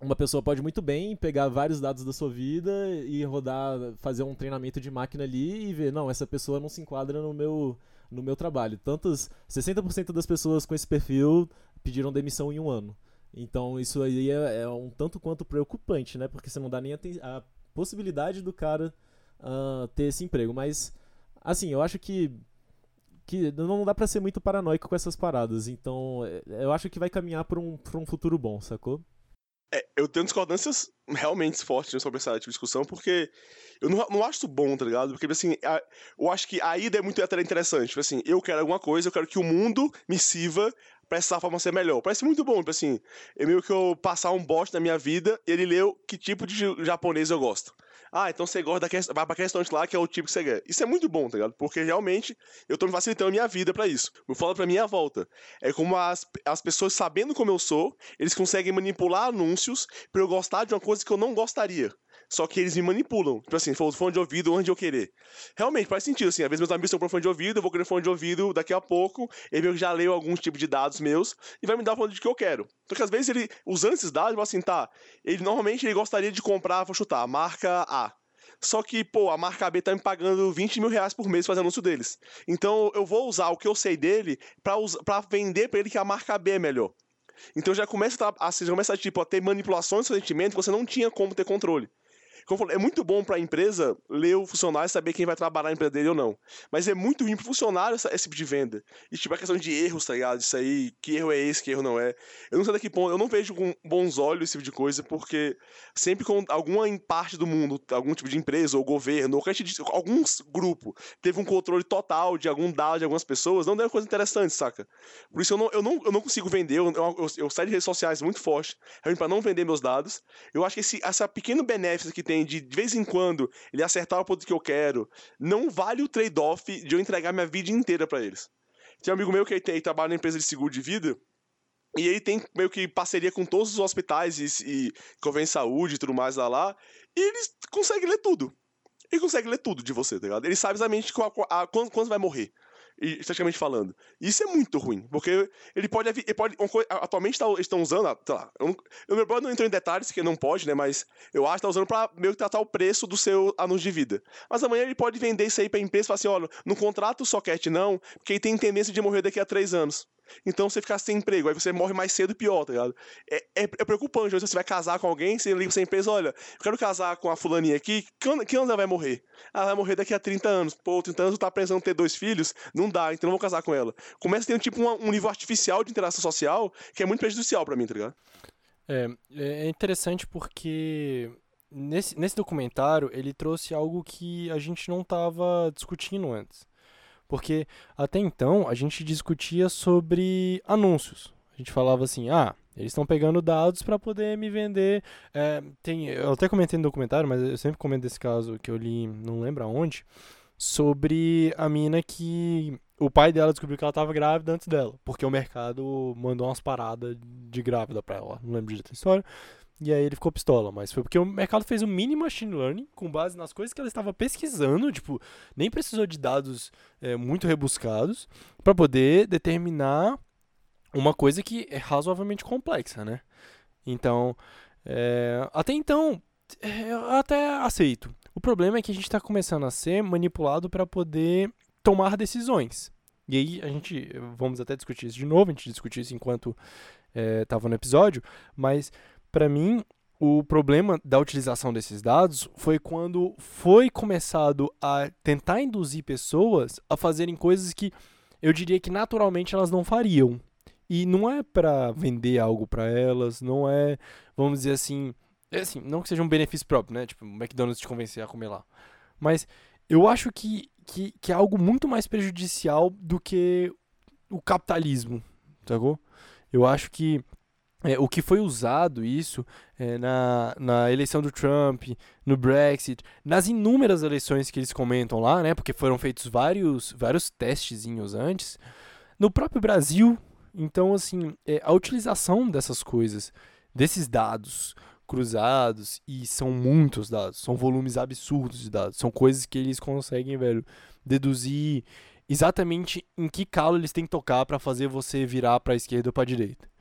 [SPEAKER 3] uma pessoa pode muito bem pegar vários dados da sua vida e rodar, fazer um treinamento de máquina ali e ver, não, essa pessoa não se enquadra no meu, no meu trabalho. Tantas, 60% das pessoas com esse perfil pediram demissão em um ano. Então isso aí é, é um tanto quanto preocupante, né? Porque você não dá nem a, a possibilidade do cara uh, ter esse emprego. Mas, assim, eu acho que que não dá para ser muito paranoico com essas paradas. Então, é, eu acho que vai caminhar para um, pra um futuro bom, sacou?
[SPEAKER 2] É, eu tenho discordâncias realmente fortes sobre essa tipo discussão, porque eu não, não acho isso bom, tá ligado? Porque, assim, a, eu acho que a ida é muito interessante. Tipo assim, eu quero alguma coisa, eu quero que o mundo me sirva pra essa forma ser melhor. Parece muito bom, tipo assim, é meio que eu passar um bot na minha vida e ele leu que tipo de japonês eu gosto. Ah, então você gosta daquele, vai pra aquele restaurante lá que é o tipo que você quer. Isso é muito bom, tá ligado? Porque realmente eu tô me facilitando a minha vida para isso. Eu falo pra minha volta. É como as, as pessoas sabendo como eu sou, eles conseguem manipular anúncios pra eu gostar de uma coisa que eu não gostaria. Só que eles me manipulam. Tipo assim, for fone de ouvido onde eu querer. Realmente, faz sentido, assim. Às vezes meus amigos estão com fone de ouvido, eu vou querer fone de ouvido daqui a pouco, ele já leu alguns tipos de dados meus e vai me dar o fone de que eu quero. Só que às vezes ele, usando esses dados, ele assim, tá, ele normalmente ele gostaria de comprar, vou chutar, a marca A. Só que, pô, a marca B tá me pagando 20 mil reais por mês fazendo anúncio deles. Então eu vou usar o que eu sei dele para vender para ele que a marca B é melhor. Então já começa a, a, já começa a, tipo, a ter manipulações de sentimento que você não tinha como ter controle. Como falei, é muito bom para a empresa ler o funcionário e saber quem vai trabalhar na empresa dele ou não. Mas é muito ruim pro funcionário essa, esse tipo de venda. E tipo, a questão de erros, tá ligado? Isso aí, que erro é esse, que erro não é. Eu não sei daqui ponto, eu não vejo com bons olhos esse tipo de coisa, porque sempre com alguma parte do mundo, algum tipo de empresa ou governo, ou algum grupo teve um controle total de algum dado de algumas pessoas, não deu coisa interessante, saca? Por isso eu não, eu não, eu não consigo vender, eu, eu, eu saio de redes sociais muito forte, realmente pra não vender meus dados. Eu acho que esse, essa pequeno benefício que tem tem de, vez em quando, ele acertar o ponto que eu quero, não vale o trade-off de eu entregar minha vida inteira para eles. Tem um amigo meu que tem, trabalha na empresa de seguro de vida, e ele tem meio que parceria com todos os hospitais e, e convém saúde e tudo mais lá, lá e eles conseguem ler tudo. Ele consegue ler tudo de você, tá ligado? Ele sabe exatamente qual, a, quando, quando vai morrer estatisticamente falando. Isso é muito ruim, porque ele pode. Ele pode atualmente tá, estão usando, ah, sei lá, eu, eu não entro em detalhes, que não pode, né? Mas eu acho que tá usando pra meio que tratar o preço do seu anúncio de vida. Mas amanhã ele pode vender isso aí pra empresa e falar assim: olha, não contrata o socket não, porque ele tem tendência de morrer daqui a três anos. Então você fica sem emprego, aí você morre mais cedo e pior, tá ligado? É, é, é preocupante. Você vai casar com alguém, você liga pra essa empresa, olha, eu quero casar com a fulaninha aqui, que ano, ela vai morrer? Ela vai morrer daqui a 30 anos. Pô, 30 anos tá pensando ter dois filhos? Não dá, então não vou casar com ela. Começa a ter tipo um, um nível artificial de interação social que é muito prejudicial para mim, tá ligado?
[SPEAKER 1] É, é interessante porque nesse, nesse documentário ele trouxe algo que a gente não tava discutindo antes. Porque até então a gente discutia sobre anúncios. A gente falava assim, ah, eles estão pegando dados para poder me vender. É, tem, eu até comentei no documentário, mas eu sempre comento desse caso que eu li, não lembro aonde, sobre a mina que o pai dela descobriu que ela estava grávida antes dela, porque o mercado mandou umas paradas de grávida para ela. Não lembro de da história. E aí ele ficou pistola, mas foi porque o mercado fez um mini machine learning com base nas coisas que ela estava pesquisando, tipo, nem precisou de dados é, muito rebuscados para poder determinar uma coisa que é razoavelmente complexa, né? Então, é, até então, é, eu até aceito. O problema é que a gente está começando a ser manipulado para poder tomar decisões. E aí a gente, vamos até discutir isso de novo, a gente discutiu isso enquanto estava é, no episódio, mas para mim, o problema da utilização desses dados foi quando foi começado a tentar induzir pessoas a fazerem coisas que eu diria que naturalmente elas não fariam. E não é para vender algo para elas, não é, vamos dizer assim, é assim, não que seja um benefício próprio, né? Tipo, o McDonald's te convencer a comer lá. Mas eu acho que, que, que é algo muito mais prejudicial do que o capitalismo, sacou? Eu acho que é, o que foi usado isso é, na, na eleição do Trump, no Brexit, nas inúmeras eleições que eles comentam lá, né? Porque foram feitos vários, vários testezinhos antes. No próprio Brasil, Então, assim, é, a utilização dessas coisas, desses dados cruzados, e são muitos dados, são volumes absurdos de dados, são coisas que eles conseguem, velho, deduzir exatamente em que calo eles têm que tocar para fazer você virar para a esquerda ou para a direita.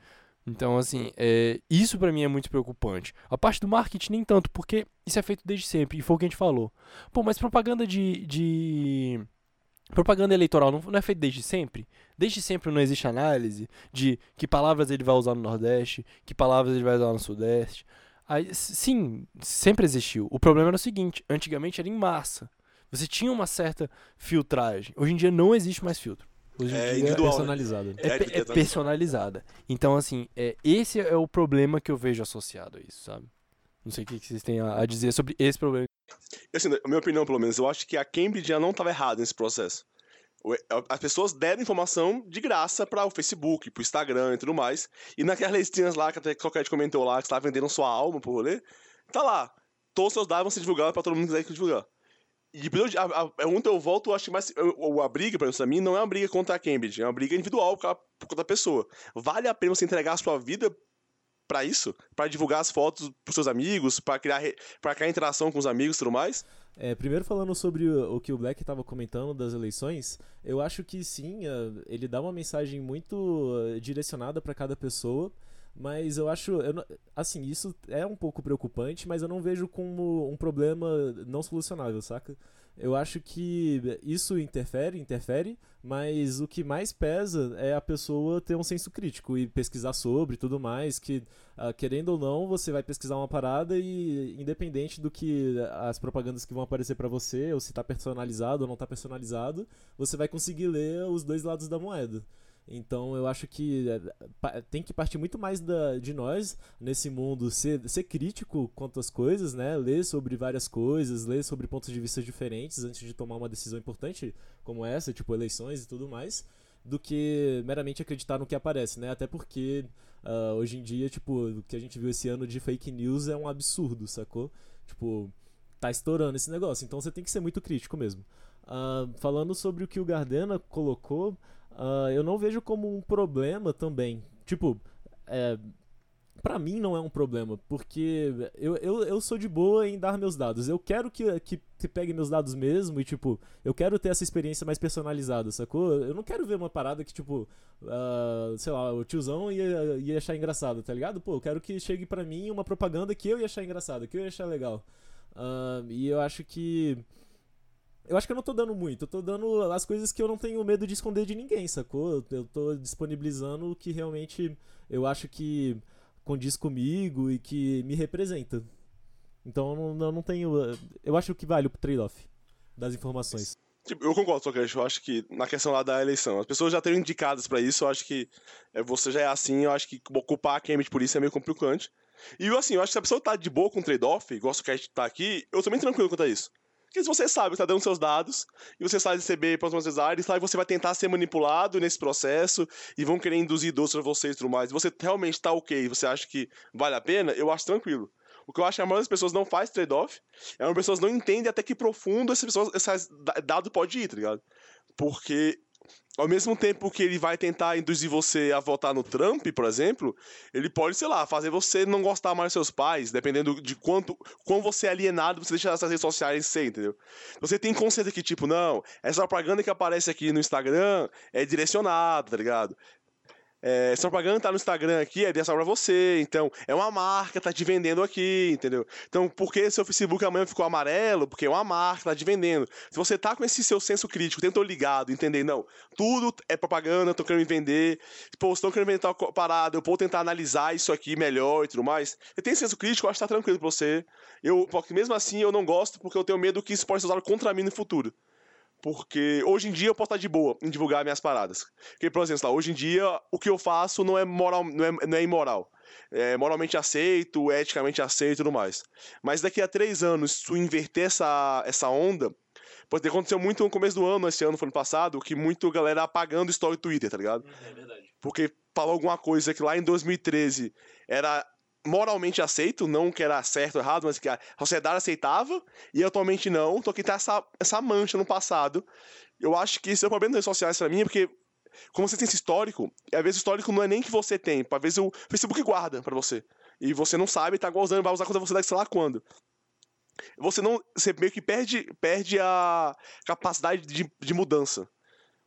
[SPEAKER 1] Então, assim, é, isso para mim é muito preocupante. A parte do marketing nem tanto, porque isso é feito desde sempre, e foi o que a gente falou. Pô, mas propaganda de. de... Propaganda eleitoral não, não é feita desde sempre? Desde sempre não existe análise de que palavras ele vai usar no Nordeste, que palavras ele vai usar no Sudeste. Aí, sim, sempre existiu. O problema era o seguinte: antigamente era em massa. Você tinha uma certa filtragem. Hoje em dia não existe mais filtro. Hoje em
[SPEAKER 2] É
[SPEAKER 1] dia
[SPEAKER 2] individual, né?
[SPEAKER 3] personalizado.
[SPEAKER 1] é,
[SPEAKER 2] É,
[SPEAKER 1] é personalizada. Então, assim, é, esse é o problema que eu vejo associado a isso, sabe? Não sei o que que vocês têm a, a dizer sobre esse problema.
[SPEAKER 2] Assim, na minha opinião, pelo menos, eu acho que a Cambridge já não estava errada nesse processo. O- a- As pessoas deram informação de graça para o Facebook, pro Instagram e tudo mais. E naquelas listinhas lá que até qualquer comentou lá, que você tava vendendo sua alma pro rolê, tá lá. Todos os seus dados vão ser divulgados para todo mundo que quiser divulgar. E depois a, a, ontem eu volto, eu acho que mais. ou a briga, pra mim, não é uma briga contra a Cambridge, é uma briga individual por, conta da pessoa. Vale a pena você entregar a sua vida pra isso? Pra divulgar as fotos pros seus amigos, pra criar, pra criar interação com os amigos e tudo mais?
[SPEAKER 3] É, primeiro falando sobre o, o que o Black estava comentando das eleições, eu acho que sim, eh, ele dá uma mensagem muito eh, direcionada para cada pessoa, mas eu acho, eu assim, isso é um pouco preocupante, mas eu não vejo como um problema não solucionável, saca? Eu acho que isso interfere, interfere, mas o que mais pesa é a pessoa ter um senso crítico e pesquisar sobre tudo mais, que ah, querendo ou não, você vai pesquisar uma parada e independente do que as propagandas que vão aparecer pra você, ou se tá personalizado ou não tá personalizado, você vai conseguir ler os dois lados da moeda. Então eu acho que pa- tem que partir muito mais da, de nós nesse mundo, ser, ser crítico quanto às coisas, né? Ler sobre várias coisas, ler sobre pontos de vista diferentes antes de tomar uma decisão importante como essa, tipo eleições e tudo mais, do que meramente acreditar no que aparece, né? Até porque ah, hoje em dia, tipo, o que a gente viu esse ano de fake news é um absurdo, sacou? Tipo, tá estourando esse negócio, então você tem que ser muito crítico mesmo. Ah, falando sobre o que o Gardena colocou, ah, eu não vejo como um problema também. Tipo, é, Pra mim não é um problema, porque eu, eu, eu sou de boa em dar meus dados. Eu quero que, que, pegue meus dados mesmo e, tipo, eu quero ter essa experiência mais personalizada, sacou? Eu não quero ver uma parada que, tipo, ah, sei lá, o tiozão ia, ia achar engraçado, tá ligado? Pô, eu quero que chegue pra mim uma propaganda que eu ia achar engraçado, que eu ia achar legal. Ah, e eu acho que. Eu acho que eu não tô dando muito, eu tô dando as coisas que eu não tenho medo de esconder de ninguém, sacou? Eu tô disponibilizando o que realmente eu acho que condiz comigo e que me representa. Então eu não, eu não tenho. Eu acho que vale o trade-off das informações.
[SPEAKER 2] Tipo, eu concordo, Socrates. Eu acho que na questão lá da eleição, as pessoas já estão indicadas pra isso. Eu acho que é, você já é assim. Eu acho que ocupar a Cambridge por isso é meio complicante. E assim, eu acho que se a pessoa tá de boa com trade-off, igual o Socrates tá aqui, eu tô bem tranquilo quanto a isso. Porque se você sabe, você tá dando seus dados, e você sabe receber próximas áreas, sabe, você vai tentar ser manipulado nesse processo, e vão querer induzir doces pra você e tudo mais, e você realmente tá ok, você acha que vale a pena, eu acho tranquilo. O que eu acho que a maioria das pessoas não faz trade-off, é as pessoas não entendem até que profundo essas pessoas, esse dado pode ir, tá ligado? Porque ao mesmo tempo que ele vai tentar induzir você a votar no Trump, por exemplo, ele pode, sei lá, fazer você não gostar mais dos seus pais, dependendo de quanto quão você é alienado você deixa essas redes sociais ser, entendeu? Você tem consciência que, tipo, não, essa propaganda que aparece aqui no Instagram é direcionada, tá ligado? É, essa propaganda tá no Instagram aqui, é direcionada pra você, então é uma marca, tá te vendendo aqui, entendeu? Então, por que seu Facebook amanhã ficou amarelo? Porque é uma marca, tá te vendendo. Se você tá com esse seu senso crítico, tentou ligado, entender, não, tudo é propaganda, estão querendo me vender, pô, estão querendo vender tal parada, eu vou tentar analisar isso aqui melhor e tudo mais. Você tem senso crítico, eu acho que tá tranquilo pra você. Eu, porque mesmo assim eu não gosto, porque eu tenho medo que isso pode ser usado contra mim no futuro. Porque hoje em dia eu posso estar de boa em divulgar minhas paradas. Porque, por exemplo, lá, hoje em dia o que eu faço não é, moral, não é, não é imoral. É moralmente aceito, eticamente aceito e tudo mais. Mas daqui a três anos, se tu inverter essa, essa onda, pode aconteceu muito no começo do ano, esse ano, foi ano passado, que muito galera apagando story do Twitter, tá ligado?
[SPEAKER 3] É verdade.
[SPEAKER 2] porque falou alguma coisa que lá em 2013 era moralmente aceito, não que era certo ou errado, mas que a sociedade aceitava, e atualmente não, então aqui tá essa, essa mancha no passado. Eu acho que esse é o problema das redes sociais pra mim, porque como você tem esse histórico, às vezes o histórico não é nem que você tem, às vezes o Facebook guarda pra você. E você não sabe, tá usando, vai usar contra você daqui sei lá quando. Você não. Você meio que perde, perde a capacidade de, de mudança.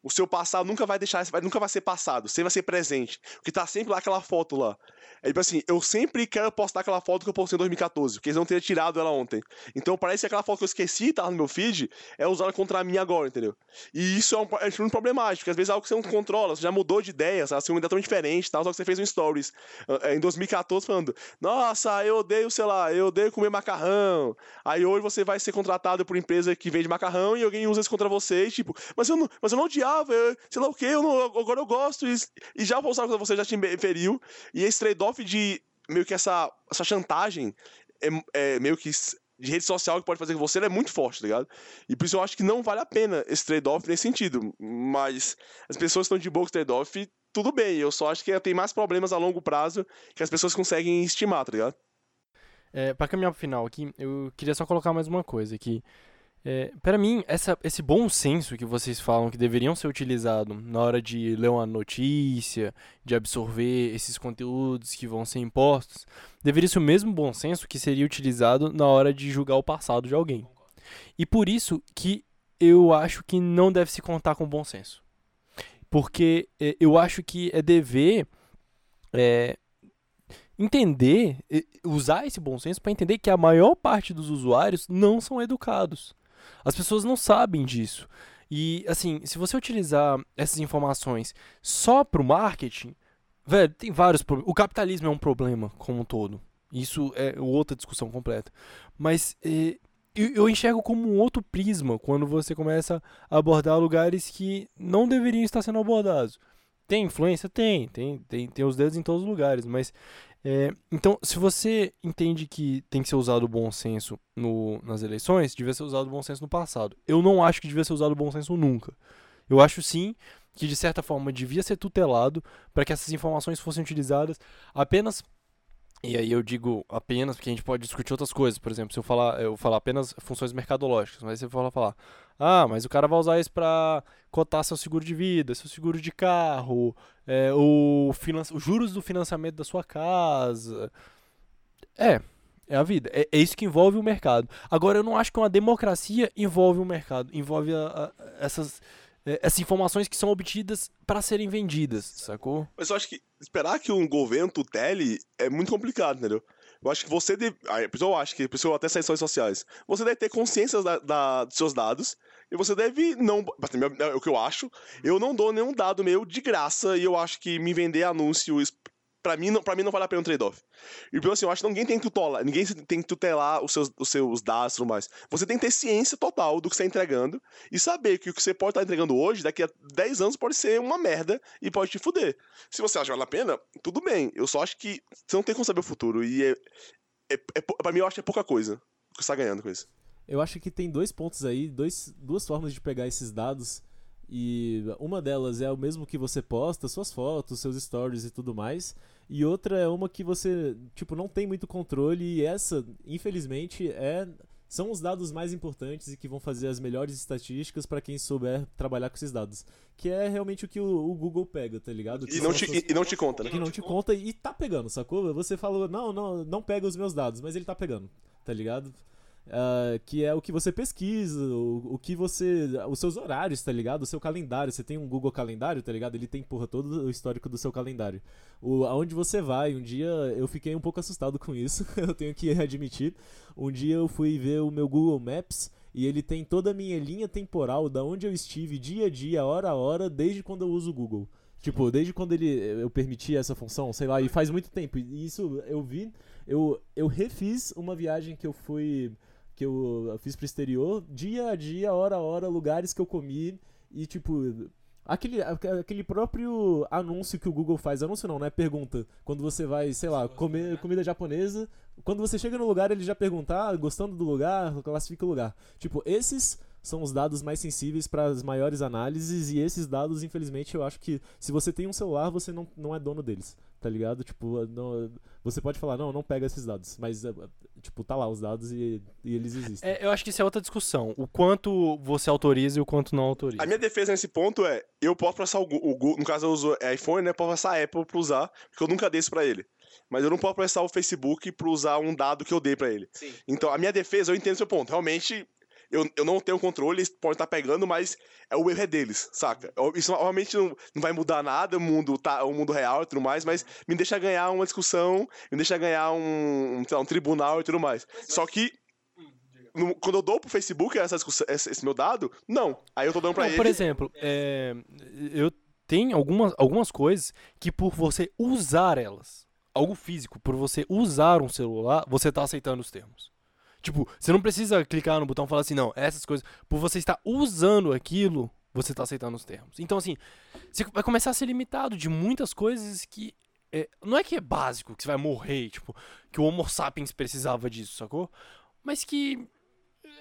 [SPEAKER 2] O seu passado nunca vai deixar, nunca vai ser passado, sempre vai ser presente. Porque tá sempre lá aquela foto lá. É tipo assim, eu sempre quero postar aquela foto que eu postei em 2014, porque eles não teriam tirado ela ontem. Então parece que aquela foto que eu esqueci, tá no meu feed, é usada contra mim agora, entendeu? E isso é um, é muito problemático, porque às vezes é algo que você não controla, você já mudou de ideia, sabe? Você é totalmente diferente, tal, só que você fez um stories é, em 2014 falando, nossa, eu odeio, sei lá, eu odeio comer macarrão. Aí hoje você vai ser contratado por empresa que vende macarrão e alguém usa isso contra você, e, tipo, mas eu não, mas eu não odiava, eu, sei lá o que, eu agora eu gosto, e, e já vou usar contra você, já te feriu, e esse trade-off de meio que essa, essa chantagem é, é, meio que de rede social que pode fazer com você é muito forte, tá ligado? E por isso eu acho que não vale a pena esse trade-off nesse sentido. Mas as pessoas estão de boa com trade-off, tudo bem. Eu só acho que tem mais problemas a longo prazo que as pessoas conseguem estimar, tá ligado?
[SPEAKER 1] É, pra caminhar pro final aqui, eu queria só colocar mais uma coisa aqui. É, para mim, essa, esse bom senso que vocês falam que deveriam ser utilizado na hora de ler uma notícia, de absorver esses conteúdos que vão ser impostos, deveria ser o mesmo bom senso que seria utilizado na hora de julgar o passado de alguém. E por isso que eu acho que não deve se contar com bom senso. Porque é, eu acho que é dever é, entender, usar esse bom senso para entender que a maior parte dos usuários não são educados. As pessoas não sabem disso. E, assim, se você utilizar essas informações só para o marketing, velho, tem vários problemas. O capitalismo é um problema como um todo. Isso é outra discussão completa. Mas eh, eu enxergo como um outro prisma quando você começa a abordar lugares que não deveriam estar sendo abordados. Tem influência? Tem, tem, tem, tem os dedos em todos os lugares, mas é, então, se você entende que tem que ser usado o bom senso no, nas eleições, devia ser usado o bom senso no passado. Eu não acho que devia ser usado o bom senso nunca. Eu acho sim que, de certa forma, devia ser tutelado para que essas informações fossem utilizadas apenas e aí eu digo apenas, porque a gente pode discutir outras coisas. Por exemplo, se eu falar, eu falar apenas funções mercadológicas, mas você fala falar, ah, mas o cara vai usar isso para cotar seu seguro de vida, seu seguro de carro, é, o os juros do financiamento da sua casa. É, é a vida. É, é, isso que envolve o mercado. Agora, eu não acho que uma democracia envolve o mercado, envolve a, a, essas é, essas informações que são obtidas para serem vendidas, sacou?
[SPEAKER 2] Mas eu acho que esperar que um governo tutele é muito complicado, entendeu? Eu acho que você deve. A pessoa acha que a pessoa até redes sociais. Você deve ter consciência da, da, dos seus dados. E você deve não. É o que eu acho. Eu não dou nenhum dado meu de graça. E eu acho que me vender anúncio Pra mim, não, pra mim não vale a pena um trade-off. E pelo assim, eu acho que ninguém tem que tutelar, ninguém tem que tutelar os seus, os seus dados e tudo mais. Você tem que ter ciência total do que você está entregando e saber que o que você pode estar tá entregando hoje, daqui a 10 anos, pode ser uma merda e pode te fuder. Se você acha que vale a pena, tudo bem. Eu só acho que você não tem como saber o futuro. E é, é, é, pra mim, eu acho que é pouca coisa que você está ganhando com isso.
[SPEAKER 3] Eu acho que tem dois pontos aí, dois, duas formas de pegar esses dados. E uma delas é o mesmo que você posta, suas fotos, seus stories e tudo mais. E outra é uma que você, tipo, não tem muito controle e essa, infelizmente, é são os dados mais importantes e que vão fazer as melhores estatísticas para quem souber trabalhar com esses dados. Que é realmente o que o, o Google pega, tá ligado?
[SPEAKER 2] e não, te, e, e não te conta, né?
[SPEAKER 3] Que não te conta e tá pegando, sacou? Você falou, não, não, não pega os meus dados, mas ele tá pegando, tá ligado? Uh, que é o que você pesquisa, o, o que você. Os seus horários, tá ligado? O seu calendário. Você tem um Google Calendário, tá ligado? Ele tem, porra, todo o histórico do seu calendário. O, aonde você vai, um dia eu fiquei um pouco assustado [LAUGHS] com isso, eu tenho que admitir. Um dia eu fui ver o meu Google Maps e ele tem toda a minha linha temporal da onde eu estive dia a dia, hora a hora, desde quando eu uso o Google. Tipo, desde quando ele eu permiti essa função, sei lá, e faz muito tempo. E isso eu vi, eu, eu refiz uma viagem que eu fui que eu fiz pro exterior, dia a dia, hora a hora, lugares que eu comi e tipo. Aquele, aquele próprio anúncio que o Google faz, anúncio não, né? Pergunta. Quando você vai, sei lá, comer comida japonesa, quando você chega no lugar, ele já pergunta, ah, gostando do lugar, classifica o lugar. Tipo, esses são os dados mais sensíveis para as maiores análises e esses dados, infelizmente, eu acho que se você tem um celular, você não, não é dono deles, tá ligado? Tipo, não, você pode falar, não, não pega esses dados, mas, é, tipo, tá lá os dados e, e eles existem.
[SPEAKER 1] É, eu acho que isso é outra discussão. O quanto você autoriza e o quanto não autoriza.
[SPEAKER 2] A minha defesa nesse ponto é, eu posso passar o Google, no caso eu uso iPhone, né, posso passar a Apple pra usar, porque eu nunca dei isso pra ele. Mas eu não posso prestar o Facebook pra usar um dado que eu dei pra ele.
[SPEAKER 4] Sim.
[SPEAKER 2] Então, a minha defesa, eu entendo seu ponto. Realmente, eu, eu não tenho controle, eles podem estar pegando, mas é o erro é deles, saca? Isso realmente não, não vai mudar nada, o mundo tá o mundo real e tudo mais, mas me deixa ganhar uma discussão, me deixa ganhar um, um, sei lá, um tribunal e tudo mais. Só que no- quando eu dou pro Facebook essa discussão, esse, esse meu dado, não. Aí eu tô dando pra
[SPEAKER 1] Não,
[SPEAKER 2] ele.
[SPEAKER 1] por exemplo, é, eu tenho algumas, algumas coisas que por você usar elas, algo físico, por você usar um celular, você tá aceitando os termos. Tipo, você não precisa clicar no botão e falar assim, não, essas coisas. Por você estar usando aquilo, você tá aceitando os termos. Então, assim, você vai começar a ser limitado de muitas coisas que. é, não é que é básico, que você vai morrer, tipo, que o Homo sapiens precisava disso, sacou? Mas que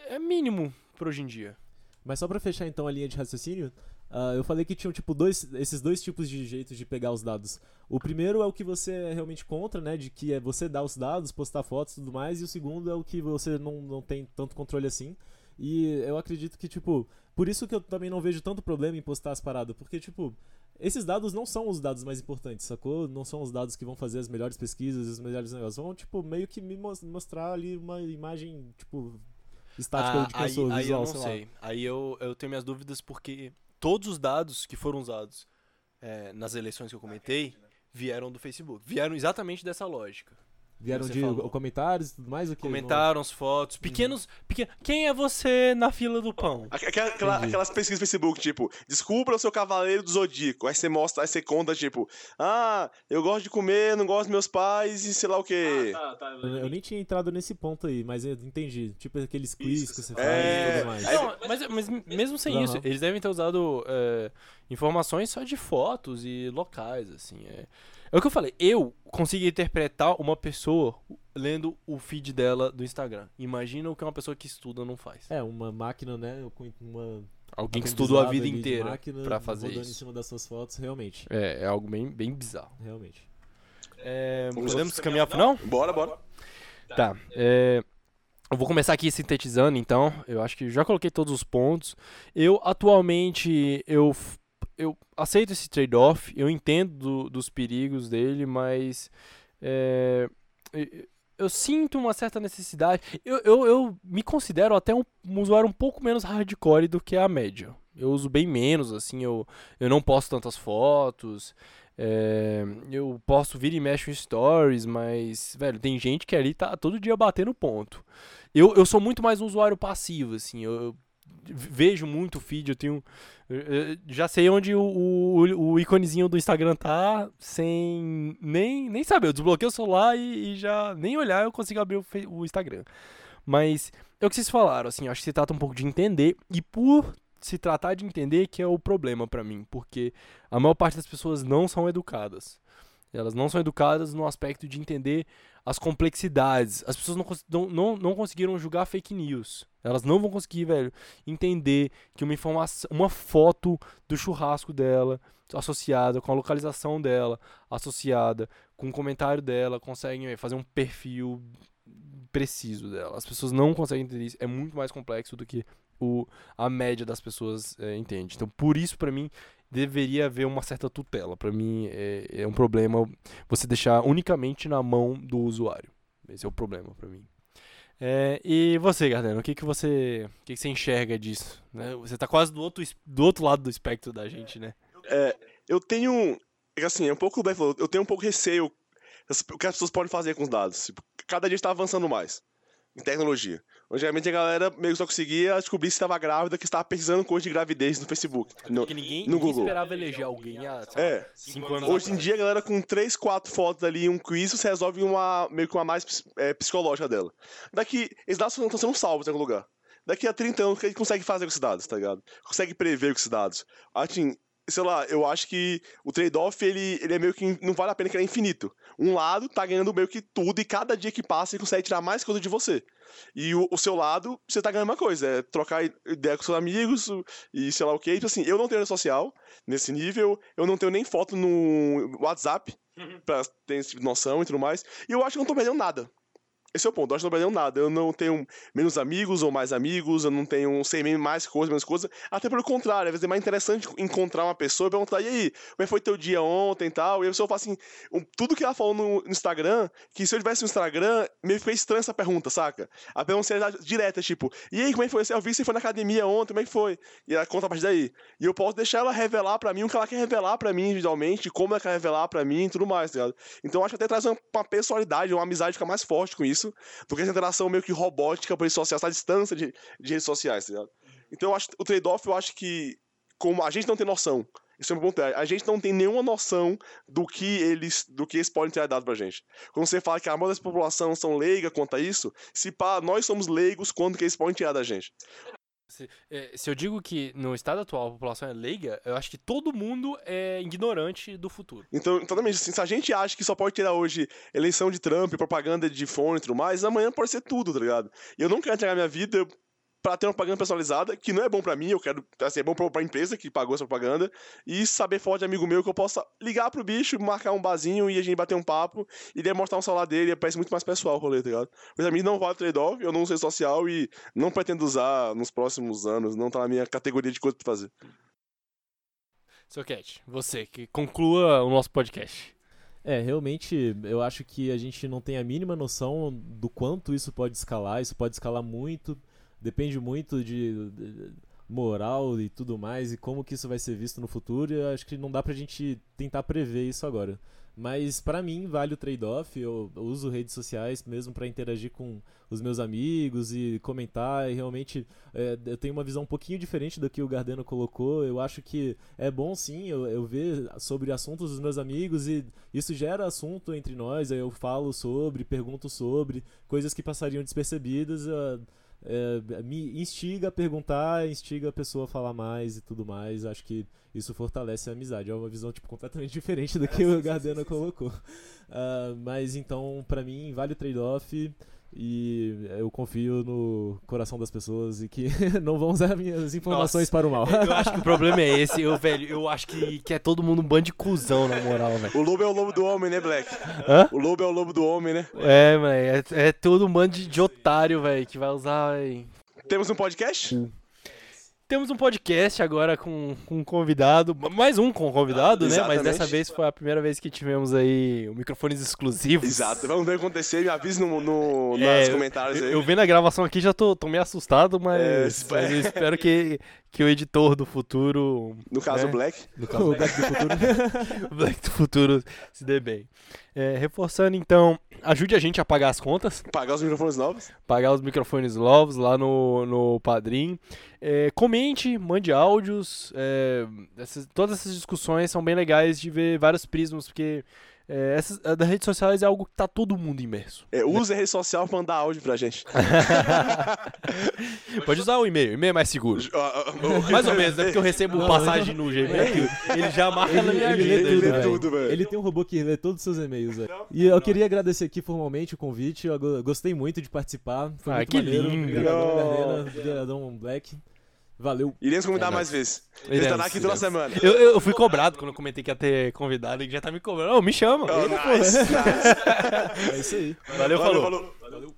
[SPEAKER 1] é mínimo pra hoje em dia.
[SPEAKER 3] Mas só pra fechar então a linha de raciocínio, ah, eu falei que tinham tipo dois, esses dois tipos de jeitos de pegar os dados. O primeiro é o que você é realmente contra, né, de que é você dar os dados, postar fotos e tudo mais, e o segundo é o que você não, não tem tanto controle assim. E eu acredito que, tipo, por isso que eu também não vejo tanto problema em postar as paradas, porque, tipo, esses dados não são os dados mais importantes, sacou? Não são os dados que vão fazer as melhores pesquisas, os melhores negócios. Vão, tipo, meio que me mos- mostrar ali uma imagem, tipo, estática
[SPEAKER 1] Ah,
[SPEAKER 3] de sou,
[SPEAKER 1] aí, aí
[SPEAKER 3] visual,
[SPEAKER 1] eu não
[SPEAKER 3] sei
[SPEAKER 1] sei. Aí eu, eu tenho minhas dúvidas porque todos os dados que foram usados é, nas eleições que eu comentei vieram do Facebook. Vieram exatamente dessa lógica.
[SPEAKER 3] Vieram de
[SPEAKER 1] falou.
[SPEAKER 3] comentários e tudo mais? O que
[SPEAKER 1] Comentaram as fotos, pequenos, pequenos. Quem é você na fila do pão?
[SPEAKER 2] Aqu- aquela- aquela- aquelas pesquisas no Facebook, tipo, descubra o seu cavaleiro do zodíaco. Aí você mostra, aí você conta, tipo, ah, eu gosto de comer, não gosto dos meus pais e sei lá o quê.
[SPEAKER 4] Ah, tá, tá.
[SPEAKER 3] Eu, eu nem tinha entrado nesse ponto aí, mas eu entendi. Tipo aqueles quiz que você faz
[SPEAKER 2] É,
[SPEAKER 3] e tudo mais.
[SPEAKER 1] Não, mas, mas mesmo sem
[SPEAKER 3] Aham.
[SPEAKER 1] isso, eles devem ter usado é, informações só de fotos e locais, assim. É. é o que eu falei, eu consigo interpretar uma pessoa lendo o feed dela do Instagram. Imagina o que uma pessoa que estuda não faz.
[SPEAKER 3] É, uma máquina, né? Uma.
[SPEAKER 1] Alguém que estudou a vida inteira
[SPEAKER 3] máquina
[SPEAKER 1] pra fazer
[SPEAKER 3] rodando em
[SPEAKER 1] isso.
[SPEAKER 3] cima das suas fotos, realmente.
[SPEAKER 1] É, é algo bem, bem bizarro.
[SPEAKER 3] Realmente.
[SPEAKER 1] É, podemos caminhar pro final?
[SPEAKER 2] Bora, bora.
[SPEAKER 1] Tá. é, eu vou começar aqui sintetizando, então. Eu acho que já coloquei todos os pontos. Eu, atualmente, eu, eu aceito esse trade-off. Eu entendo do- dos perigos dele, mas... é, eu sinto uma certa necessidade. Eu, eu, eu me considero até um, usuário um pouco menos hardcore do que a média. Eu uso bem menos, assim, eu, eu não posto tantas fotos. é, eu posso vir e mexo em stories, mas, velho, tem gente que ali tá todo dia batendo ponto. Eu, eu sou muito mais um usuário passivo, assim, eu vejo muito feed, eu tenho. eu- eu já sei onde o, o, o íconezinho do Instagram tá, sem nem, nem saber. Eu desbloqueio o celular e, e já nem olhar eu consigo abrir o, o Instagram. Mas é o que vocês falaram, assim, acho que se trata um pouco de entender, e por se tratar de entender que é o problema pra mim, porque a maior parte das pessoas não são educadas. Elas não são educadas no aspecto de entender as complexidades. As pessoas não, não, não, conseguiram julgar fake news. Elas não vão conseguir, velho, entender que uma informação, uma foto do churrasco dela, associada com a localização dela, associada com o comentário dela, conseguem velho, fazer um perfil preciso dela. As pessoas não conseguem entender isso. É muito mais complexo do que o, a média das pessoas é, entende. Então, por isso, pra mim, deveria haver uma certa tutela. Pra mim, é, é um problema você deixar unicamente na mão do usuário. Esse é o problema pra mim. É, e você, Gardeno, o que, que você o que, que você enxerga disso? né? Você tá quase do outro, do outro lado do espectro da gente, né?
[SPEAKER 2] É, eu tenho. é Assim, é um pouco. Eu tenho um pouco receio o que as pessoas podem fazer com os dados. Tipo, cada dia está avançando mais em tecnologia. Antigamente a galera meio que só conseguia descobrir se estava grávida, que estava pesquisando coisa de gravidez no Facebook. No-
[SPEAKER 1] Porque ninguém,
[SPEAKER 2] no
[SPEAKER 1] ninguém
[SPEAKER 2] Google.
[SPEAKER 1] esperava eleger alguém há sei
[SPEAKER 2] É.
[SPEAKER 1] cinco anos
[SPEAKER 2] Hoje em dia, a galera com 3, 4 fotos ali e um quiz, você resolve uma, meio que uma mais é, psicológica dela. Daqui, esses dados estão sendo salvos em algum lugar. Daqui a 30 anos, o que a gente consegue fazer com esses dados, tá ligado? Consegue prever com esses dados. Assim, sei lá, eu acho que o trade-off, ele, ele é meio que. Não vale a pena que ele é infinito. Um lado tá ganhando meio que tudo, e cada dia que passa ele consegue tirar mais coisa de você. E o, o seu lado, você tá ganhando uma coisa, é trocar ideia com seus amigos e sei lá o que. Tipo assim, eu não tenho rede social nesse nível, eu não tenho nem foto no WhatsApp, [LAUGHS] pra ter esse tipo de noção e tudo mais. E eu acho que eu não tô perdendo nada. Esse é o ponto, eu acho que não tô perdendo nada. Eu não tenho menos amigos ou mais amigos, eu não tenho, sei mais coisa, menos coisa. Até pelo contrário, às vezes é mais interessante encontrar uma pessoa e perguntar, e aí, como é foi teu dia ontem e tal? E a pessoa fala assim, tudo que ela falou no Instagram, que se eu tivesse no Instagram, meio que foi estranha essa pergunta, saca? A pergunta seria direta, tipo, e aí, como é que foi? Eu vi que você foi na academia ontem, como é que foi? E ela conta a partir daí. E eu posso deixar ela revelar pra mim o que ela quer revelar pra mim individualmente, como ela quer revelar pra mim e tudo mais, tá ligado? Então acho que até traz uma, uma personalidade, uma amizade fica mais forte com isso, do que essa interação meio que robótica por redes sociais, essa distância de, de redes sociais, tá? Então eu acho o trade-off, eu acho que, como a gente não tem noção, isso é um ponto, é, a gente não tem nenhuma noção do que eles, do que eles podem ter dado pra gente. Quando você fala que a maioria da população são leiga quanto a isso, se pá, nós somos leigos quanto que eles podem tirar da gente.
[SPEAKER 1] Se, é, se eu digo que no estado atual a população é leiga, eu acho que todo mundo é ignorante do futuro.
[SPEAKER 2] Então, totalmente, assim, se a gente acha que só pode tirar hoje eleição de Trump, propaganda de fone e tudo mais, amanhã pode ser tudo, tá ligado? E eu não quero entregar minha vida pra ter uma propaganda personalizada, que não é bom pra mim, eu quero, assim, é bom pra, pra empresa que pagou essa propaganda, e saber falar de amigo meu que eu possa ligar pro bicho, marcar um barzinho e a gente bater um papo, e demonstrar um celular dele, parece muito mais pessoal o rolê, tá ligado? Mas a mim não vale trade-off, eu não uso rede social e não pretendo usar nos próximos anos, não tá na minha categoria de coisa pra fazer.
[SPEAKER 1] Seu Cat, você, que conclua o nosso podcast.
[SPEAKER 3] É, realmente, eu acho que a gente não tem a mínima noção do quanto isso pode escalar. Isso pode escalar muito, depende muito de, de moral e tudo mais, e como que isso vai ser visto no futuro. Eu acho que não dá pra gente tentar prever isso agora. Mas pra mim vale o trade-off. Eu, eu uso redes sociais mesmo pra interagir com os meus amigos e comentar. E realmente é, eu tenho uma visão um pouquinho diferente do que o Gardeno colocou. Eu acho que é bom sim eu, eu ver sobre assuntos dos meus amigos e isso gera assunto entre nós. Aí eu falo sobre, pergunto sobre coisas que passariam despercebidas. ah, é, me instiga a perguntar, instiga a pessoa a falar mais e tudo mais. Acho que isso fortalece a amizade. É uma visão tipo, completamente [LAUGHS] diferente do que o Gardena colocou. Ah, mas então, pra mim, vale o trade-off. E eu confio no coração das pessoas e que [LAUGHS] não vão usar minhas informações
[SPEAKER 1] Nossa,
[SPEAKER 3] para o mal.
[SPEAKER 1] Eu acho que o problema é esse, eu, [LAUGHS] velho. Eu acho que, que é todo mundo um bando de cuzão, na moral, velho.
[SPEAKER 2] O lobo é o lobo do homem, né, Black?
[SPEAKER 1] Hã?
[SPEAKER 2] O lobo é o lobo do homem, né?
[SPEAKER 1] É, mano, é, é todo um bando de, de otário, velho, que vai usar. véi.
[SPEAKER 2] Temos um podcast?
[SPEAKER 1] Temos um podcast agora com, com um convidado, mais um com convidado, né? Mas dessa vez foi a primeira vez que tivemos aí microfones exclusivos.
[SPEAKER 2] Exato, vamos ver o que acontecer, me avise no, no,
[SPEAKER 1] É,
[SPEAKER 2] nos comentários
[SPEAKER 1] Eu,
[SPEAKER 2] aí.
[SPEAKER 1] eu vendo a gravação aqui já tô, tô meio assustado, mas,
[SPEAKER 2] É,
[SPEAKER 1] mas eu espero que, que o editor do futuro,
[SPEAKER 2] No caso,
[SPEAKER 1] né?
[SPEAKER 2] o Black.
[SPEAKER 1] no caso,
[SPEAKER 3] o Black do futuro. [LAUGHS]
[SPEAKER 1] o Black do futuro, se dê bem. É, reforçando então, ajude a gente a pagar as contas,
[SPEAKER 2] Pagar os microfones novos.
[SPEAKER 1] pagar os microfones novos lá no, no Padrim. É, comente, mande áudios. é, essas- todas essas discussões são bem legais de ver vários prismas, porque é, essas, a das redes sociais é algo que tá todo mundo imerso.
[SPEAKER 2] É, use a rede social pra mandar áudio pra gente. [LAUGHS]
[SPEAKER 1] Pode usar o e-mail, o e-mail é mais seguro. Mais ou menos, né? Porque eu recebo
[SPEAKER 3] Não,
[SPEAKER 1] passagem no Gmail, ele já marca na
[SPEAKER 3] Ele,
[SPEAKER 1] minha
[SPEAKER 3] ele lê
[SPEAKER 1] agenda.
[SPEAKER 3] tudo,
[SPEAKER 2] lê
[SPEAKER 3] velho.
[SPEAKER 2] tudo, velho.
[SPEAKER 3] Ele tem um robô que lê todos os seus e-mails, velho. E eu queria agradecer aqui formalmente o convite. Eu go- gostei muito de participar. Foi
[SPEAKER 1] Ah,
[SPEAKER 3] muito
[SPEAKER 1] que
[SPEAKER 3] maneiro.
[SPEAKER 1] lindo.
[SPEAKER 3] Obrigadão,
[SPEAKER 2] Oh.
[SPEAKER 3] Obrigadão, Black. Valeu.
[SPEAKER 2] Iremos convidar
[SPEAKER 1] É
[SPEAKER 2] mais vezes. Ele
[SPEAKER 1] Iremos,
[SPEAKER 2] estará aqui toda semana.
[SPEAKER 1] Eu, eu fui cobrado quando eu comentei que ia ter convidado, ele já tá me cobrando. Ô, me chama.
[SPEAKER 2] Oh, nice, nice. [LAUGHS]
[SPEAKER 3] É isso aí.
[SPEAKER 1] Valeu, falou.
[SPEAKER 2] falou.